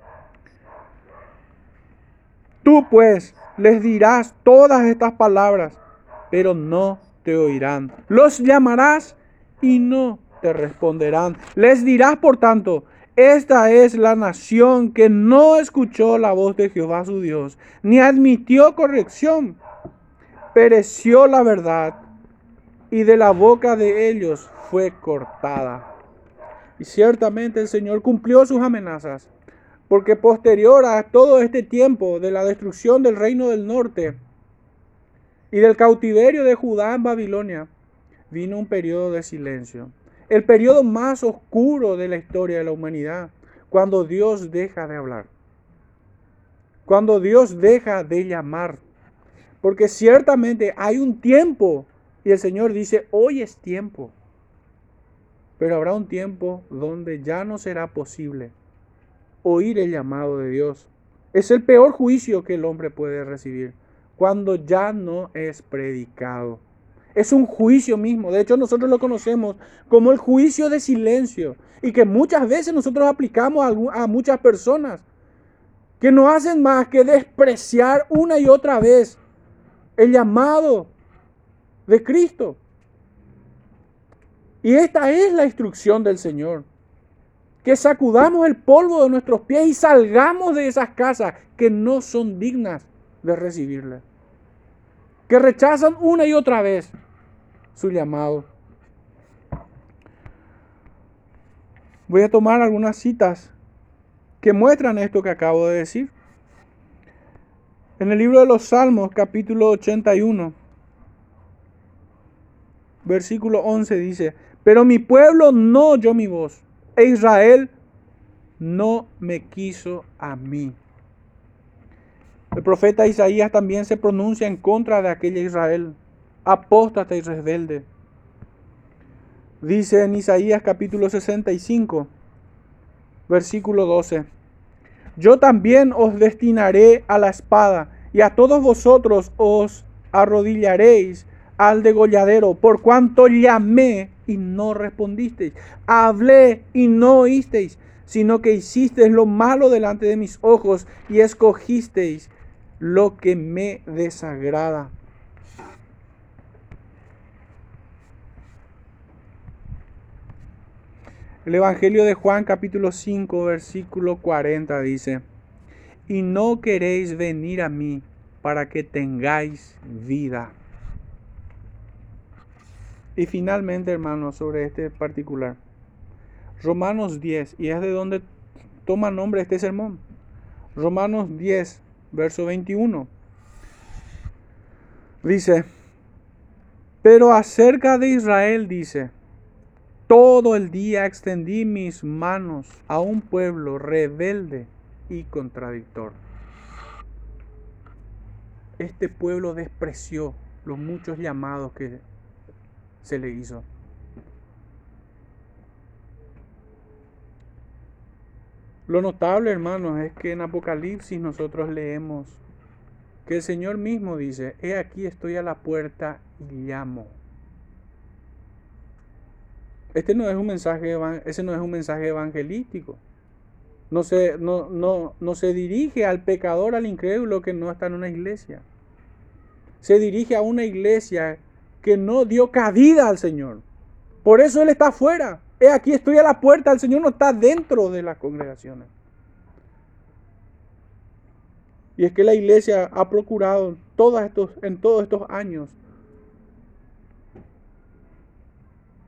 Tú pues, les dirás todas estas palabras, pero no te oirán. Los llamarás y no te responderán. Les dirás, por tanto, esta es la nación que no escuchó la voz de Jehová su Dios, ni admitió corrección. Pereció la verdad y de la boca de ellos fue cortada. Y ciertamente el Señor cumplió sus amenazas porque posterior a todo este tiempo de la destrucción del reino del norte y del cautiverio de Judá en Babilonia, vino un periodo de silencio. El periodo más oscuro de la historia de la humanidad, cuando Dios deja de hablar. Cuando Dios deja de llamar. Porque ciertamente hay un tiempo y el Señor dice, hoy es tiempo. Pero habrá un tiempo donde ya no será posible oír el llamado de Dios. Es el peor juicio que el hombre puede recibir cuando ya no es predicado. Es un juicio mismo. De hecho, nosotros lo conocemos como el juicio de silencio y que muchas veces nosotros aplicamos a, muchas personas que no hacen más que despreciar una y otra vez el llamado de Cristo. Y esta es la instrucción del Señor que sacudamos el polvo de nuestros pies y salgamos de esas casas que no son dignas de recibirle. Que rechazan una y otra vez su llamado. Voy a tomar algunas citas que muestran esto que acabo de decir. En el libro de los Salmos, capítulo 81, versículo 11 dice, pero mi pueblo no oyó mi voz e Israel no me quiso a mí. El profeta Isaías también se pronuncia en contra de aquella Israel, apóstata y rebelde. Dice en Isaías capítulo 65, versículo 12, Yo también os destinaré a la espada, y a todos vosotros os arrodillaréis al degolladero, por cuanto llamé y no respondisteis, hablé y no oísteis, sino que hicisteis lo malo delante de mis ojos y escogisteis lo que me desagrada. El Evangelio de Juan capítulo 5 versículo 40 dice, y no queréis venir a mí para que tengáis vida. Y finalmente, hermanos, sobre este particular. Romanos 10, y es de donde toma nombre este sermón. Romanos 10, verso 21. Dice, pero acerca de Israel dice, todo el día extendí mis manos a un pueblo rebelde y contradictor. Este pueblo despreció los muchos llamados que se le hizo. Lo notable, hermanos, es que en Apocalipsis nosotros leemos que el Señor mismo dice, he aquí estoy a la puerta y llamo. Este no es un mensaje, ese no es un mensaje evangelístico. No se, no, no, no se dirige al pecador, al incrédulo que no está en una iglesia. Se dirige a una iglesia que no dio cabida al Señor. Por eso Él está afuera. He aquí estoy a la puerta, el Señor no está dentro de las congregaciones. Y es que la iglesia ha procurado todos estos, en todos estos años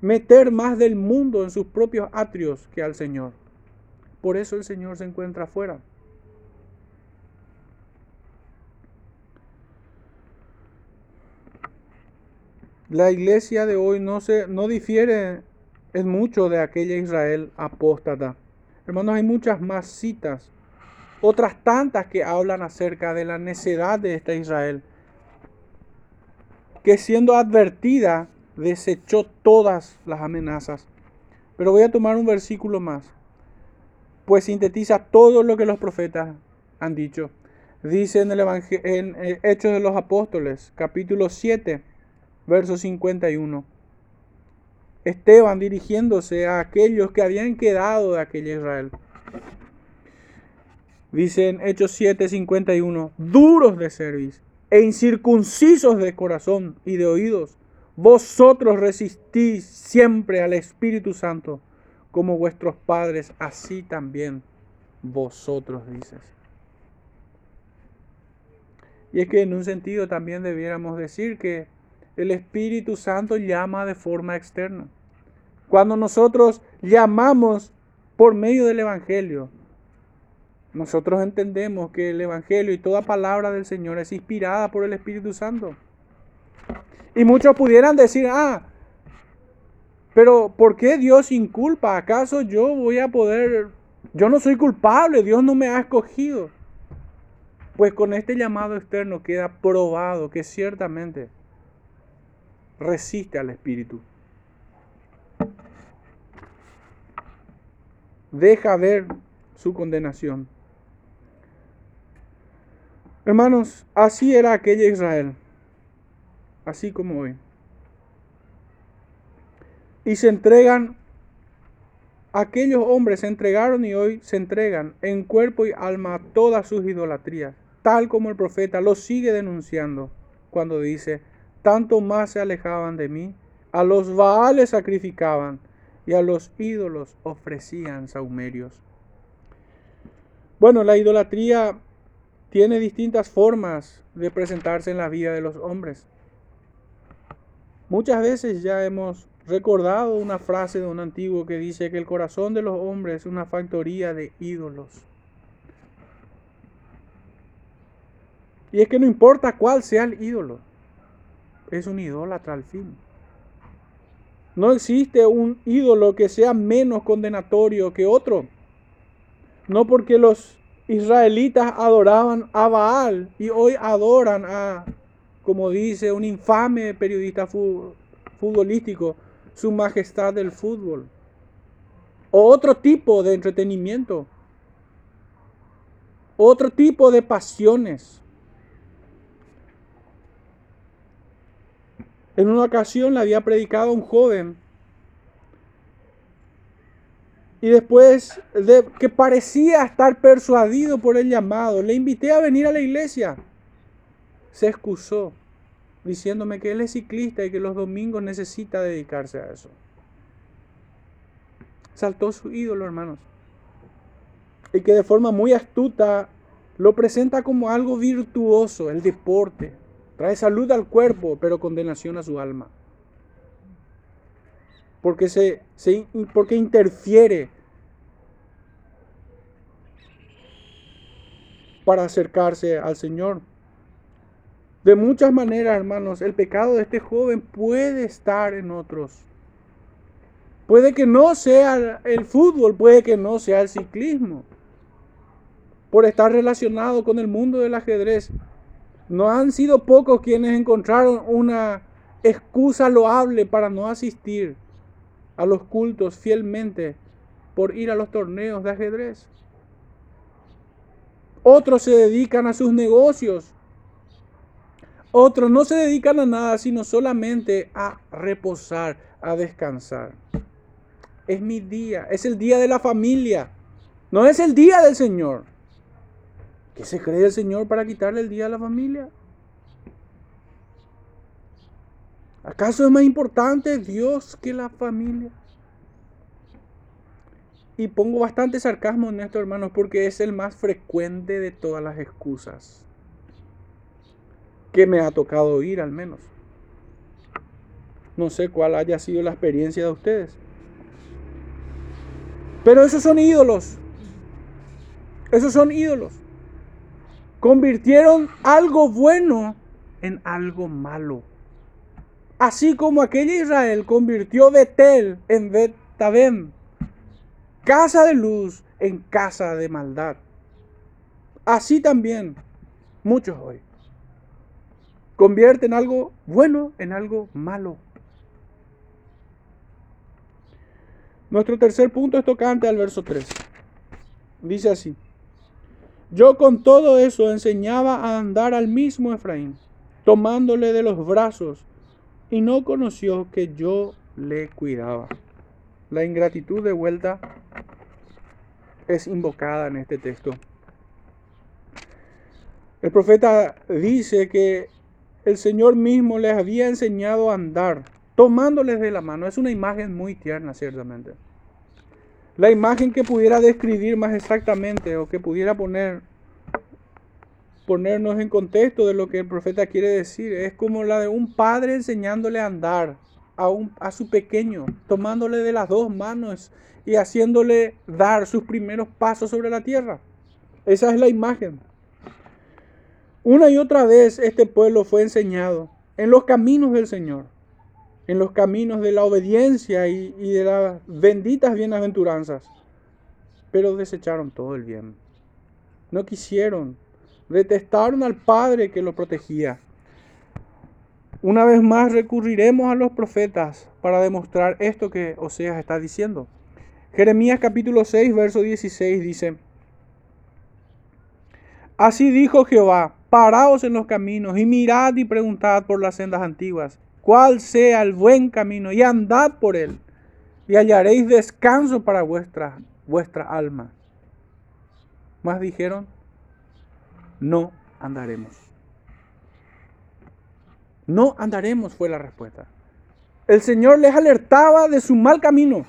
meter más del mundo en sus propios atrios que al Señor. Por eso el Señor se encuentra afuera. La iglesia de hoy no, se, no difiere es mucho de aquella Israel apóstata. Hermanos, hay muchas más citas, otras tantas que hablan acerca de la necedad de esta Israel, que siendo advertida desechó todas las amenazas. Pero voy a tomar un versículo más, pues sintetiza todo lo que los profetas han dicho. Dice en el en eh, Hechos de los Apóstoles, capítulo 7, verso 51. Esteban dirigiéndose a aquellos que habían quedado de aquella Israel. Dice en Hechos 7:51, duros de cerviz e incircuncisos de corazón y de oídos, vosotros resistís siempre al Espíritu Santo, como vuestros padres, así también vosotros dices. Y es que en un sentido también debiéramos decir que el Espíritu Santo llama de forma externa. Cuando nosotros llamamos por medio del Evangelio, nosotros entendemos que el Evangelio y toda palabra del Señor es inspirada por el Espíritu Santo. Y muchos pudieran decir, ah, pero ¿por qué Dios inculpa? ¿Acaso yo voy a poder, yo no soy culpable, Dios no me ha escogido? Pues con este llamado externo queda probado que ciertamente resiste al Espíritu. Deja ver su condenación. Hermanos, así era aquella Israel, así como hoy. Y se entregan, aquellos hombres se entregaron y hoy se entregan en cuerpo y alma a todas sus idolatrías, tal como el profeta lo sigue denunciando cuando dice, tanto más se alejaban de mí, a los Baales sacrificaban y a los ídolos ofrecían saumerios. Bueno, la idolatría tiene distintas formas de presentarse en la vida de los hombres. Muchas veces ya hemos recordado una frase de un antiguo que dice que el corazón de los hombres es una factoría de ídolos. Y es que no importa cuál sea el ídolo, es un idólatra al fin. No existe un ídolo que sea menos condenatorio que otro. No porque los israelitas adoraban a Baal y hoy adoran a, como dice un infame periodista futbolístico, su majestad del fútbol. O otro tipo de entretenimiento. Otro tipo de pasiones. En una ocasión le había predicado a un joven y después de que parecía estar persuadido por el llamado, le invité a venir a la iglesia. Se excusó diciéndome que él es ciclista y que los domingos necesita dedicarse a eso. Saltó su ídolo, hermanos. Y que de forma muy astuta lo presenta como algo virtuoso, el deporte. Trae salud al cuerpo, pero condenación a su alma. Porque, se, porque interfiere para acercarse al Señor. De muchas maneras, hermanos, el pecado de este joven puede estar en otros. Puede que no sea el fútbol, puede que no sea el ciclismo. Por estar relacionado con el mundo del ajedrez. No han sido pocos quienes encontraron una excusa loable para no asistir a los cultos fielmente por ir a los torneos de ajedrez. Otros se dedican a sus negocios otros no se dedican a nada, sino solamente a reposar, a descansar. Es mi día, es el día de la familia, no es el día del Señor. ¿Qué se cree el Señor para quitarle el día a la familia? ¿Acaso es más importante Dios que la familia? Y pongo bastante sarcasmo en esto, hermanos, porque es el más frecuente de todas las excusas que me ha tocado oír al menos. No sé cuál haya sido la experiencia de ustedes. Pero esos son ídolos. Esos son ídolos. Convirtieron algo bueno en algo malo. Así como aquella Israel convirtió Betel en Betabem, casa de luz en casa de maldad. Así también muchos hoy convierten algo bueno en algo malo. Nuestro tercer punto es tocante al verso 3. Dice así, yo con todo eso enseñaba a andar al mismo Efraín, tomándole de los brazos, y no conoció que yo le cuidaba. La ingratitud de vuelta es invocada en este texto. El profeta dice que el Señor mismo les había enseñado a andar, tomándoles de la mano. Es una imagen muy tierna, ciertamente. La imagen que pudiera describir más exactamente o que pudiera poner ponernos en contexto de lo que el profeta quiere decir es como la de un padre enseñándole a andar a, a su pequeño, tomándole de las dos manos y haciéndole dar sus primeros pasos sobre la tierra. Esa es la imagen. Una y otra vez este pueblo fue enseñado en los caminos del Señor, en los caminos de la obediencia y, de las benditas bienaventuranzas, pero desecharon todo el bien. No quisieron, detestaron al Padre que lo protegía. Una vez más recurriremos a los profetas para demostrar esto que Oseas está diciendo. Jeremías capítulo 6, verso 16 dice, Así dijo Jehová, paraos en los caminos y mirad y preguntad por las sendas antiguas, cuál sea el buen camino y andad por él y hallaréis descanso para vuestra, vuestra alma. Más dijeron, no andaremos. No andaremos fue la respuesta. El Señor les alertaba de su mal camino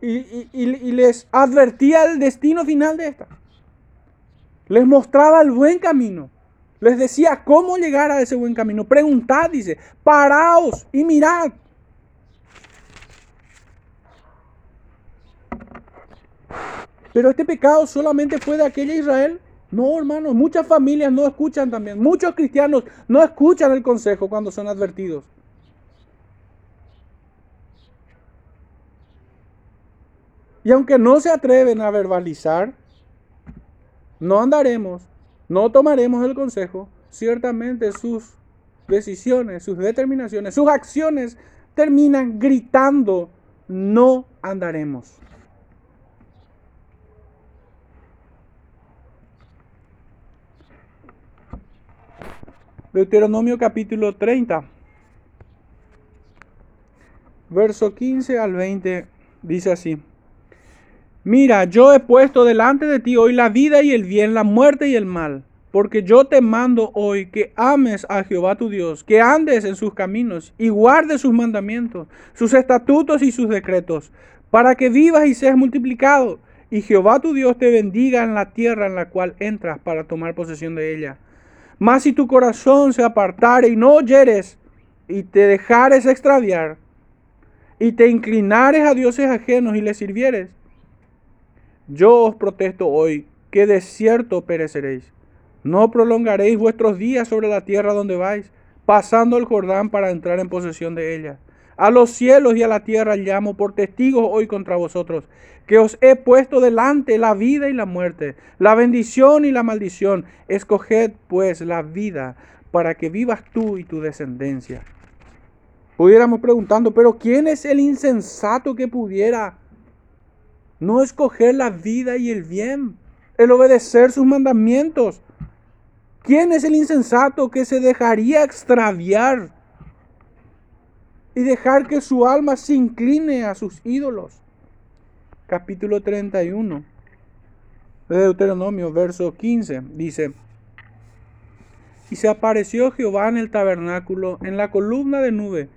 y, y les advertía el destino final de esta. Les mostraba el buen camino. Les decía cómo llegar a ese buen camino. Preguntad, dice, paraos y mirad. Pero este pecado solamente fue de aquella Israel. No, hermanos, muchas familias no escuchan también. Muchos cristianos no escuchan el consejo cuando son advertidos. Y aunque no se atreven a verbalizar, no andaremos, no tomaremos el consejo, ciertamente sus decisiones, sus determinaciones, sus acciones terminan gritando, no andaremos. Deuteronomio capítulo 30, verso 15 al 20, dice así. Mira, yo he puesto delante de ti hoy la vida y el bien, la muerte y el mal. Porque yo te mando hoy que ames a Jehová tu Dios, que andes en sus caminos y guardes sus mandamientos, sus estatutos y sus decretos, para que vivas y seas multiplicado, y Jehová tu Dios te bendiga en la tierra en la cual entras para tomar posesión de ella. Mas si tu corazón se apartare y no oyeres, y te dejares extraviar, y te inclinares a dioses ajenos y les sirvieres, yo os protesto hoy que de cierto pereceréis. No prolongaréis vuestros días sobre la tierra donde vais, pasando el Jordán para entrar en posesión de ella. A los cielos y a la tierra llamo por testigos hoy contra vosotros, que os he puesto delante la vida y la muerte, la bendición y la maldición. Escoged pues la vida para que vivas tú y tu descendencia. Pudiéramos preguntando, pero ¿quién es el insensato que pudiera no escoger la vida y el bien, el obedecer sus mandamientos? ¿Quién es el insensato que se dejaría extraviar y dejar que su alma se incline a sus ídolos? Capítulo 31 de Deuteronomio, verso 15, dice, y se apareció Jehová en el tabernáculo en la columna de nube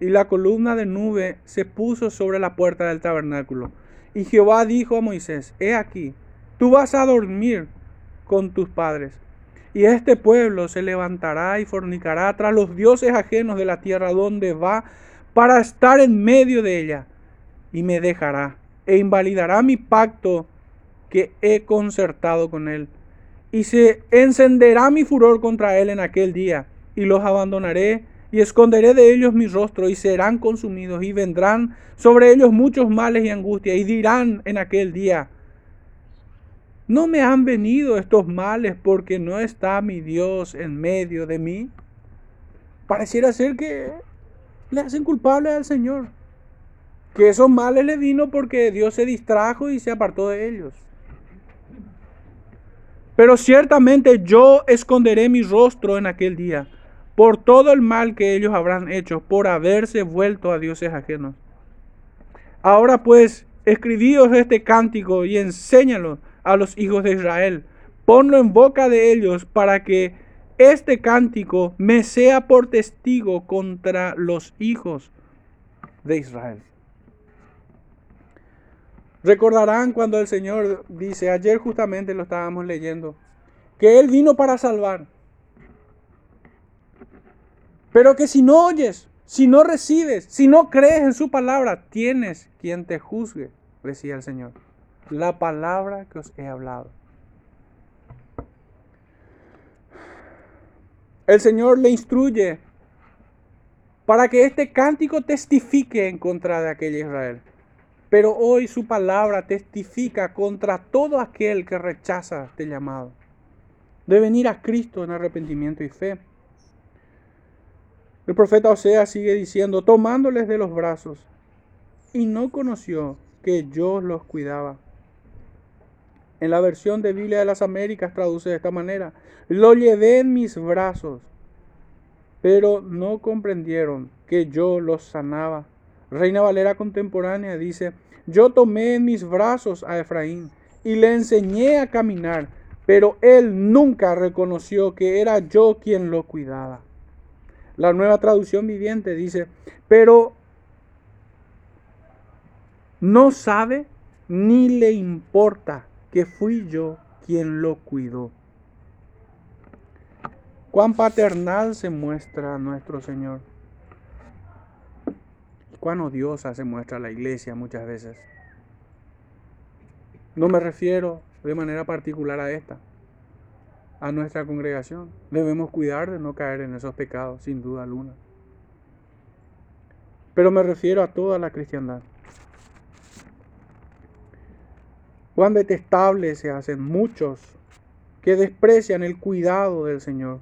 y la columna de nube se puso sobre la puerta del tabernáculo. Y Jehová dijo a Moisés, He aquí, tú vas a dormir con tus padres, y este pueblo se levantará y fornicará tras los dioses ajenos de la tierra donde va para estar en medio de ella, y me dejará, e invalidará mi pacto que he concertado con él, y se encenderá mi furor contra él en aquel día, y los abandonaré y esconderé de ellos mi rostro y serán consumidos y vendrán sobre ellos muchos males y angustia y dirán en aquel día, ¿no me han venido estos males porque no está mi Dios en medio de mí? Pareciera ser que le hacen culpable al Señor, que esos males le vino porque Dios se distrajo y se apartó de ellos. Pero ciertamente yo esconderé mi rostro en aquel día por todo el mal que ellos habrán hecho por haberse vuelto a dioses ajenos. Ahora pues, escribíos este cántico y enséñalo a los hijos de Israel. Ponlo en boca de ellos para que este cántico me sea por testigo contra los hijos de Israel. Recordarán cuando el Señor dice, ayer justamente lo estábamos leyendo, que Él vino para salvar. Pero que si no oyes, si no recibes, si no crees en su palabra, tienes quien te juzgue, decía el Señor. La palabra que os he hablado. El Señor le instruye para que este cántico testifique en contra de aquel Israel. Pero hoy su palabra testifica contra todo aquel que rechaza este llamado. De venir a Cristo en arrepentimiento y fe. El profeta Osea sigue diciendo, tomándoles de los brazos, y no conoció que yo los cuidaba. En la versión de Biblia de las Américas traduce de esta manera, lo llevé en mis brazos, pero no comprendieron que yo los sanaba. Reina Valera contemporánea dice, yo tomé en mis brazos a Efraín y le enseñé a caminar, pero él nunca reconoció que era yo quien lo cuidaba. La nueva traducción viviente dice, pero no sabe ni le importa que fui yo quien lo cuidó. Cuán paternal se muestra nuestro Señor. Cuán odiosa se muestra la iglesia muchas veces. No me refiero de manera particular a esta a nuestra congregación. Debemos cuidar de no caer en esos pecados, sin duda alguna. Pero me refiero a toda la cristiandad. Cuán detestables se hacen muchos que desprecian el cuidado del Señor.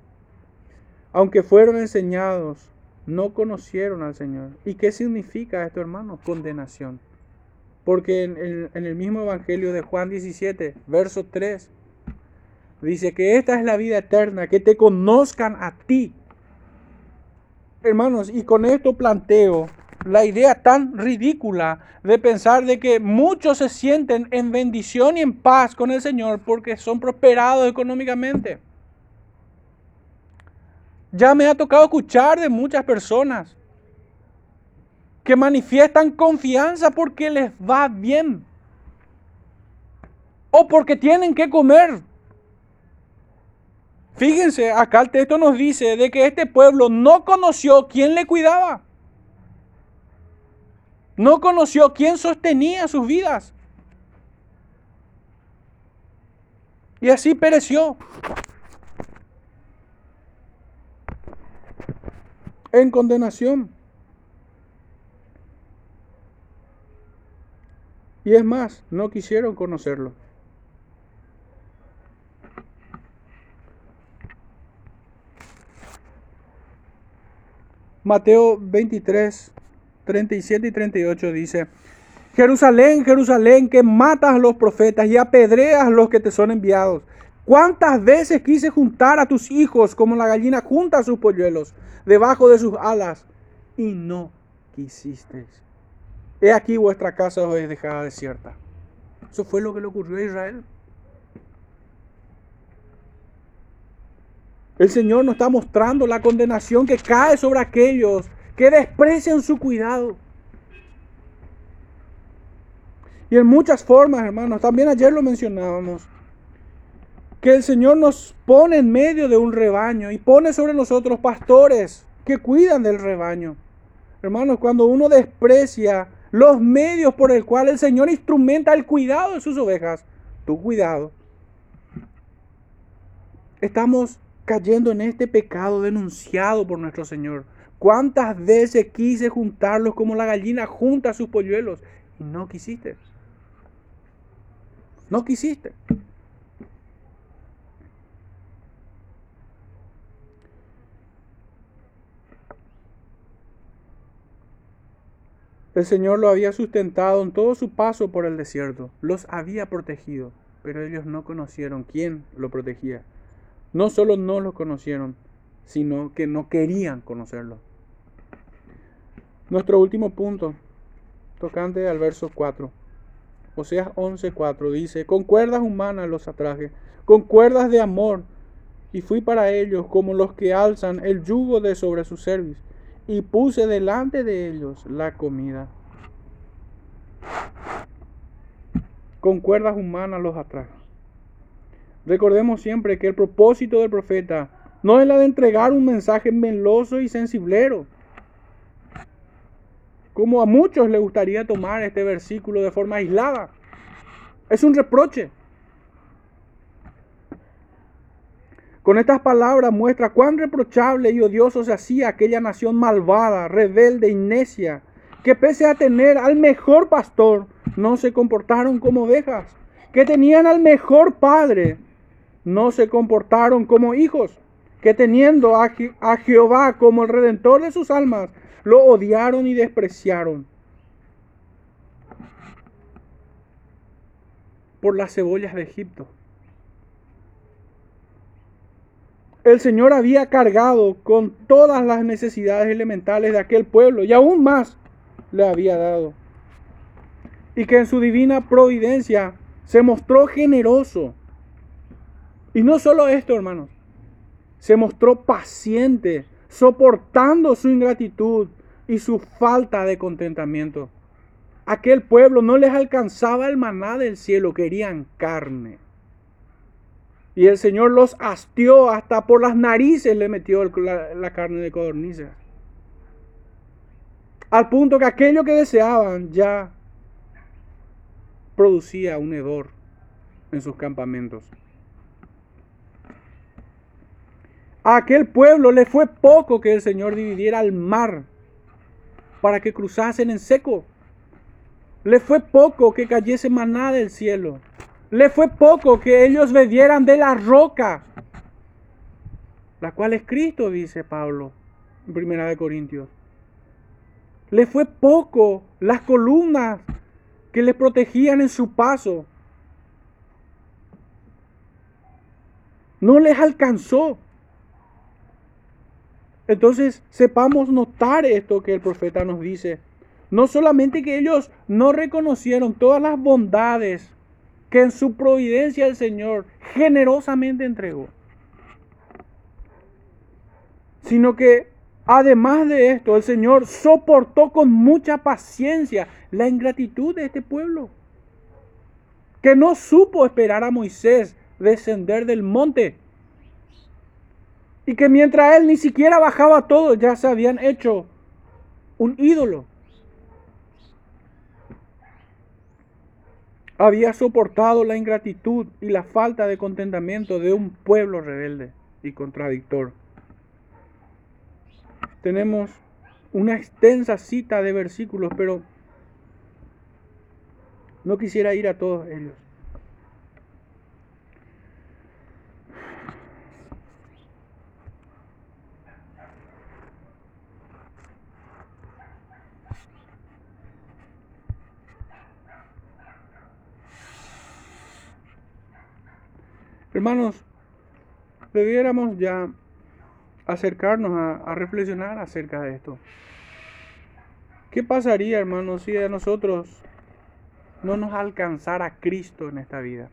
Aunque fueron enseñados, no conocieron al Señor. ¿Y qué significa esto, hermano? Condenación. Porque en el, en el mismo Evangelio de Juan 17, verso 3, Dice que esta es la vida eterna, que te conozcan a ti. Hermanos, y con esto planteo la idea tan ridícula de pensar de que muchos se sienten en bendición y en paz con el Señor porque son prosperados económicamente. Ya me ha tocado escuchar de muchas personas que manifiestan confianza porque les va bien. o porque tienen que comer. Fíjense, acá el texto nos dice de que este pueblo no conoció quién le cuidaba. No conoció quién sostenía sus vidas. Y así pereció. En condenación. Y es más, no quisieron conocerlo. Mateo 23, 37 y 38 dice, Jerusalén, Jerusalén, que matas a los profetas y apedreas a los que te son enviados. ¿Cuántas veces quise juntar a tus hijos como la gallina junta a sus polluelos debajo de sus alas y no quisisteis? He aquí vuestra casa os es dejada desierta. Eso fue lo que le ocurrió a Israel. El Señor nos está mostrando la condenación que cae sobre aquellos que desprecian su cuidado. Y en muchas formas, hermanos, también ayer lo mencionábamos, que el Señor nos pone en medio de un rebaño y pone sobre nosotros pastores que cuidan del rebaño. Hermanos, cuando uno desprecia los medios por el cual el Señor instrumenta el cuidado de sus ovejas, tu cuidado, estamos cayendo en este pecado denunciado por nuestro Señor. ¿Cuántas veces quise juntarlos como la gallina junta sus polluelos y no quisiste? No quisiste. El Señor lo había sustentado en todo su paso por el desierto, los había protegido, pero ellos no conocieron quién lo protegía. No solo no lo conocieron, sino que no querían conocerlo. Nuestro último punto, tocante al verso 4. Oseas 11:4 dice, con cuerdas humanas los atraje, con cuerdas de amor, y fui para ellos como los que alzan el yugo de sobre su cerviz, y puse delante de ellos la comida. Con cuerdas humanas los atraje. Recordemos siempre que el propósito del profeta no es la de entregar un mensaje meloso y sensiblero. Como a muchos les gustaría tomar este versículo de forma aislada. Es un reproche. Con estas palabras muestra cuán reprochable y odioso se hacía aquella nación malvada, rebelde y necia, que pese a tener al mejor pastor, no se comportaron como ovejas, que tenían al mejor padre, no se comportaron como hijos, que teniendo a, Jehová como el redentor de sus almas, lo odiaron y despreciaron. Por las cebollas de Egipto. El Señor había cargado con todas las necesidades elementales de aquel pueblo y aún más le había dado. Y que en su divina providencia se mostró generoso y no solo esto, hermanos. Se mostró paciente, soportando su ingratitud y su falta de contentamiento. Aquel pueblo no les alcanzaba el maná del cielo, querían carne. Y el Señor los hastió, hasta por las narices le metió la, carne de codornices. Al punto que aquello que deseaban ya producía un hedor en sus campamentos. A aquel pueblo le fue poco que el Señor dividiera el mar para que cruzasen en seco. Le fue poco que cayese maná del cielo. Le fue poco que ellos bebieran de la roca, la cual es Cristo, dice Pablo en Primera de Corintios. Le fue poco las columnas que les protegían en su paso. No les alcanzó. Entonces sepamos notar esto que el profeta nos dice. No solamente que ellos no reconocieron todas las bondades que en su providencia el Señor generosamente entregó, sino que además de esto el Señor soportó con mucha paciencia la ingratitud de este pueblo. que no supo esperar a Moisés descender del monte. Y que mientras él ni siquiera bajaba todo, ya se habían hecho un ídolo. Había soportado la ingratitud y la falta de contentamiento de un pueblo rebelde y contradictor. Tenemos una extensa cita de versículos, pero no quisiera ir a todos ellos. Hermanos, debiéramos ya acercarnos a, reflexionar acerca de esto. ¿Qué pasaría, hermanos, si a nosotros no nos alcanzara Cristo en esta vida?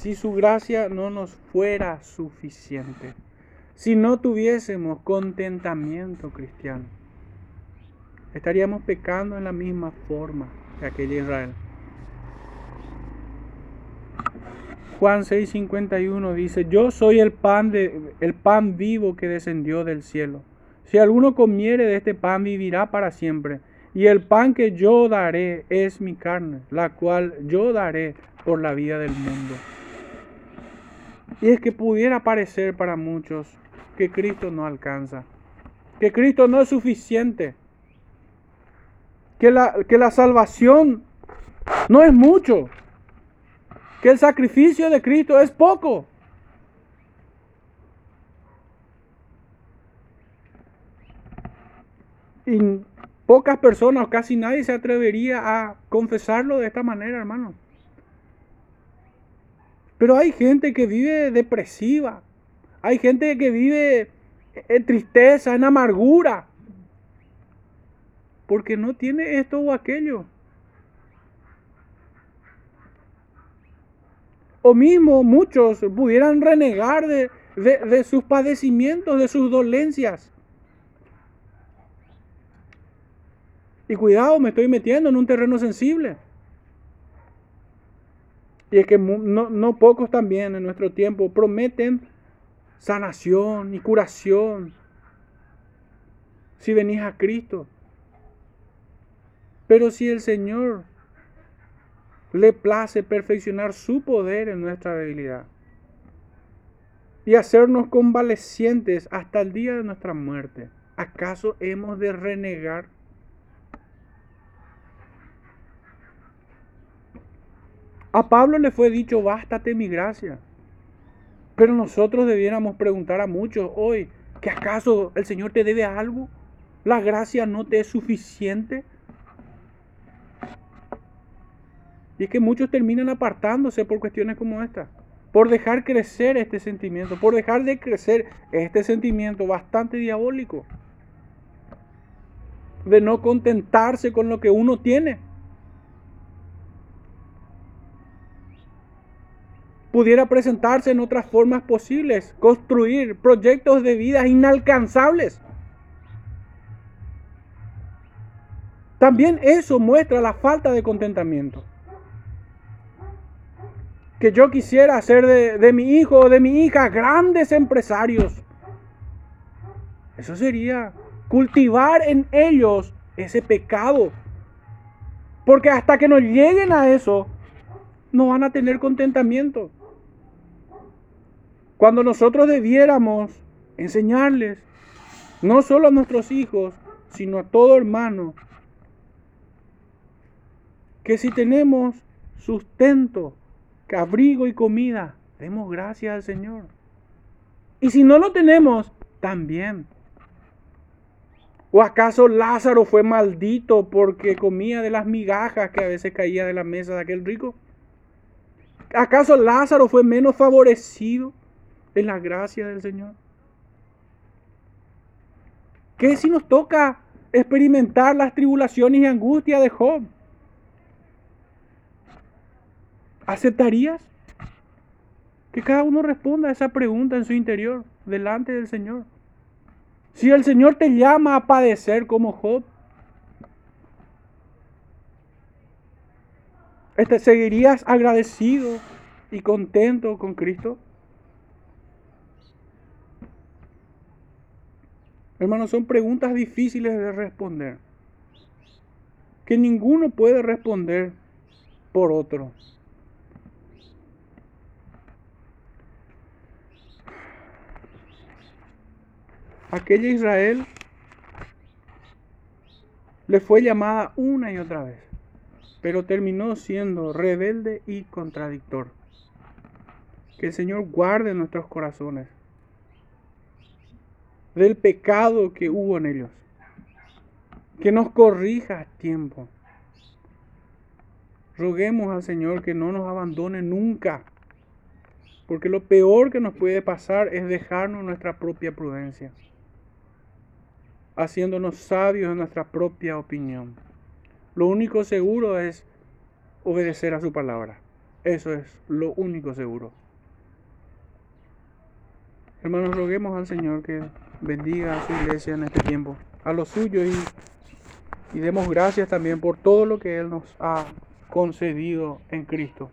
Si su gracia no nos fuera suficiente. Si no tuviésemos contentamiento cristiano. Estaríamos pecando en la misma forma que aquella Israel. Juan 6:51 dice, "Yo soy el pan de el pan vivo que descendió del cielo. Si alguno comiere de este pan vivirá para siempre, y el pan que yo daré es mi carne, la cual yo daré por la vida del mundo." Y es que pudiera parecer para muchos que Cristo no alcanza, que Cristo no es suficiente, que la, que la salvación no es mucho, que el sacrificio de Cristo es poco. Y pocas personas, casi nadie se atrevería a confesarlo de esta manera, hermano. Pero hay gente que vive depresiva. Hay gente que vive en tristeza, en amargura. Porque no tiene esto o aquello. Mismo muchos pudieran renegar de, sus padecimientos, de sus dolencias. Y cuidado, me estoy metiendo en un terreno sensible. Y es que no, no, pocos también en nuestro tiempo prometen sanación y curación si venís a Cristo. Pero si el Señor le place perfeccionar su poder en nuestra debilidad y hacernos convalecientes hasta el día de nuestra muerte. ¿Acaso hemos de renegar? A Pablo le fue dicho, bástate mi gracia. Pero nosotros debiéramos preguntar a muchos hoy, ¿que acaso el Señor te debe algo? ¿La gracia no te es suficiente? Y es que muchos terminan apartándose por cuestiones como esta, por dejar crecer este sentimiento, por dejar de crecer este sentimiento bastante diabólico, de no contentarse con lo que uno tiene. Pudiera presentarse en otras formas posibles, construir proyectos de vida inalcanzables. También eso muestra la falta de contentamiento que yo quisiera hacer de, mi hijo o de mi hija grandes empresarios. Eso sería cultivar en ellos ese pecado. Porque hasta que no lleguen a eso, no van a tener contentamiento. Cuando nosotros debiéramos enseñarles, no solo a nuestros hijos, sino a todo hermano, que si tenemos sustento, abrigo y comida. Demos gracias al Señor. Y si no lo tenemos, también. ¿O acaso Lázaro fue maldito porque comía de las migajas que a veces caía de la mesa de aquel rico? ¿Acaso Lázaro fue menos favorecido en la gracia del Señor? ¿Qué si nos toca experimentar las tribulaciones y angustias de Job? ¿Aceptarías? Que cada uno responda a esa pregunta en su interior, delante del Señor. Si el Señor te llama a padecer como Job, Este, ¿Seguirías agradecido y contento con Cristo? Hermanos, son preguntas difíciles de responder, que ninguno puede responder por otro. Aquella Israel le fue llamada una y otra vez, pero terminó siendo rebelde y contradictor. Que el Señor guarde nuestros corazones del pecado que hubo en ellos. Que nos corrija a tiempo. Roguemos al Señor que no nos abandone nunca. Porque lo peor que nos puede pasar es dejarnos nuestra propia prudencia. Haciéndonos sabios en nuestra propia opinión. Lo único seguro es obedecer a su palabra. Eso es lo único seguro. Hermanos, roguemos al Señor que bendiga a su iglesia en este tiempo, a los suyos y, y demos gracias también por todo lo que Él nos ha concedido en Cristo.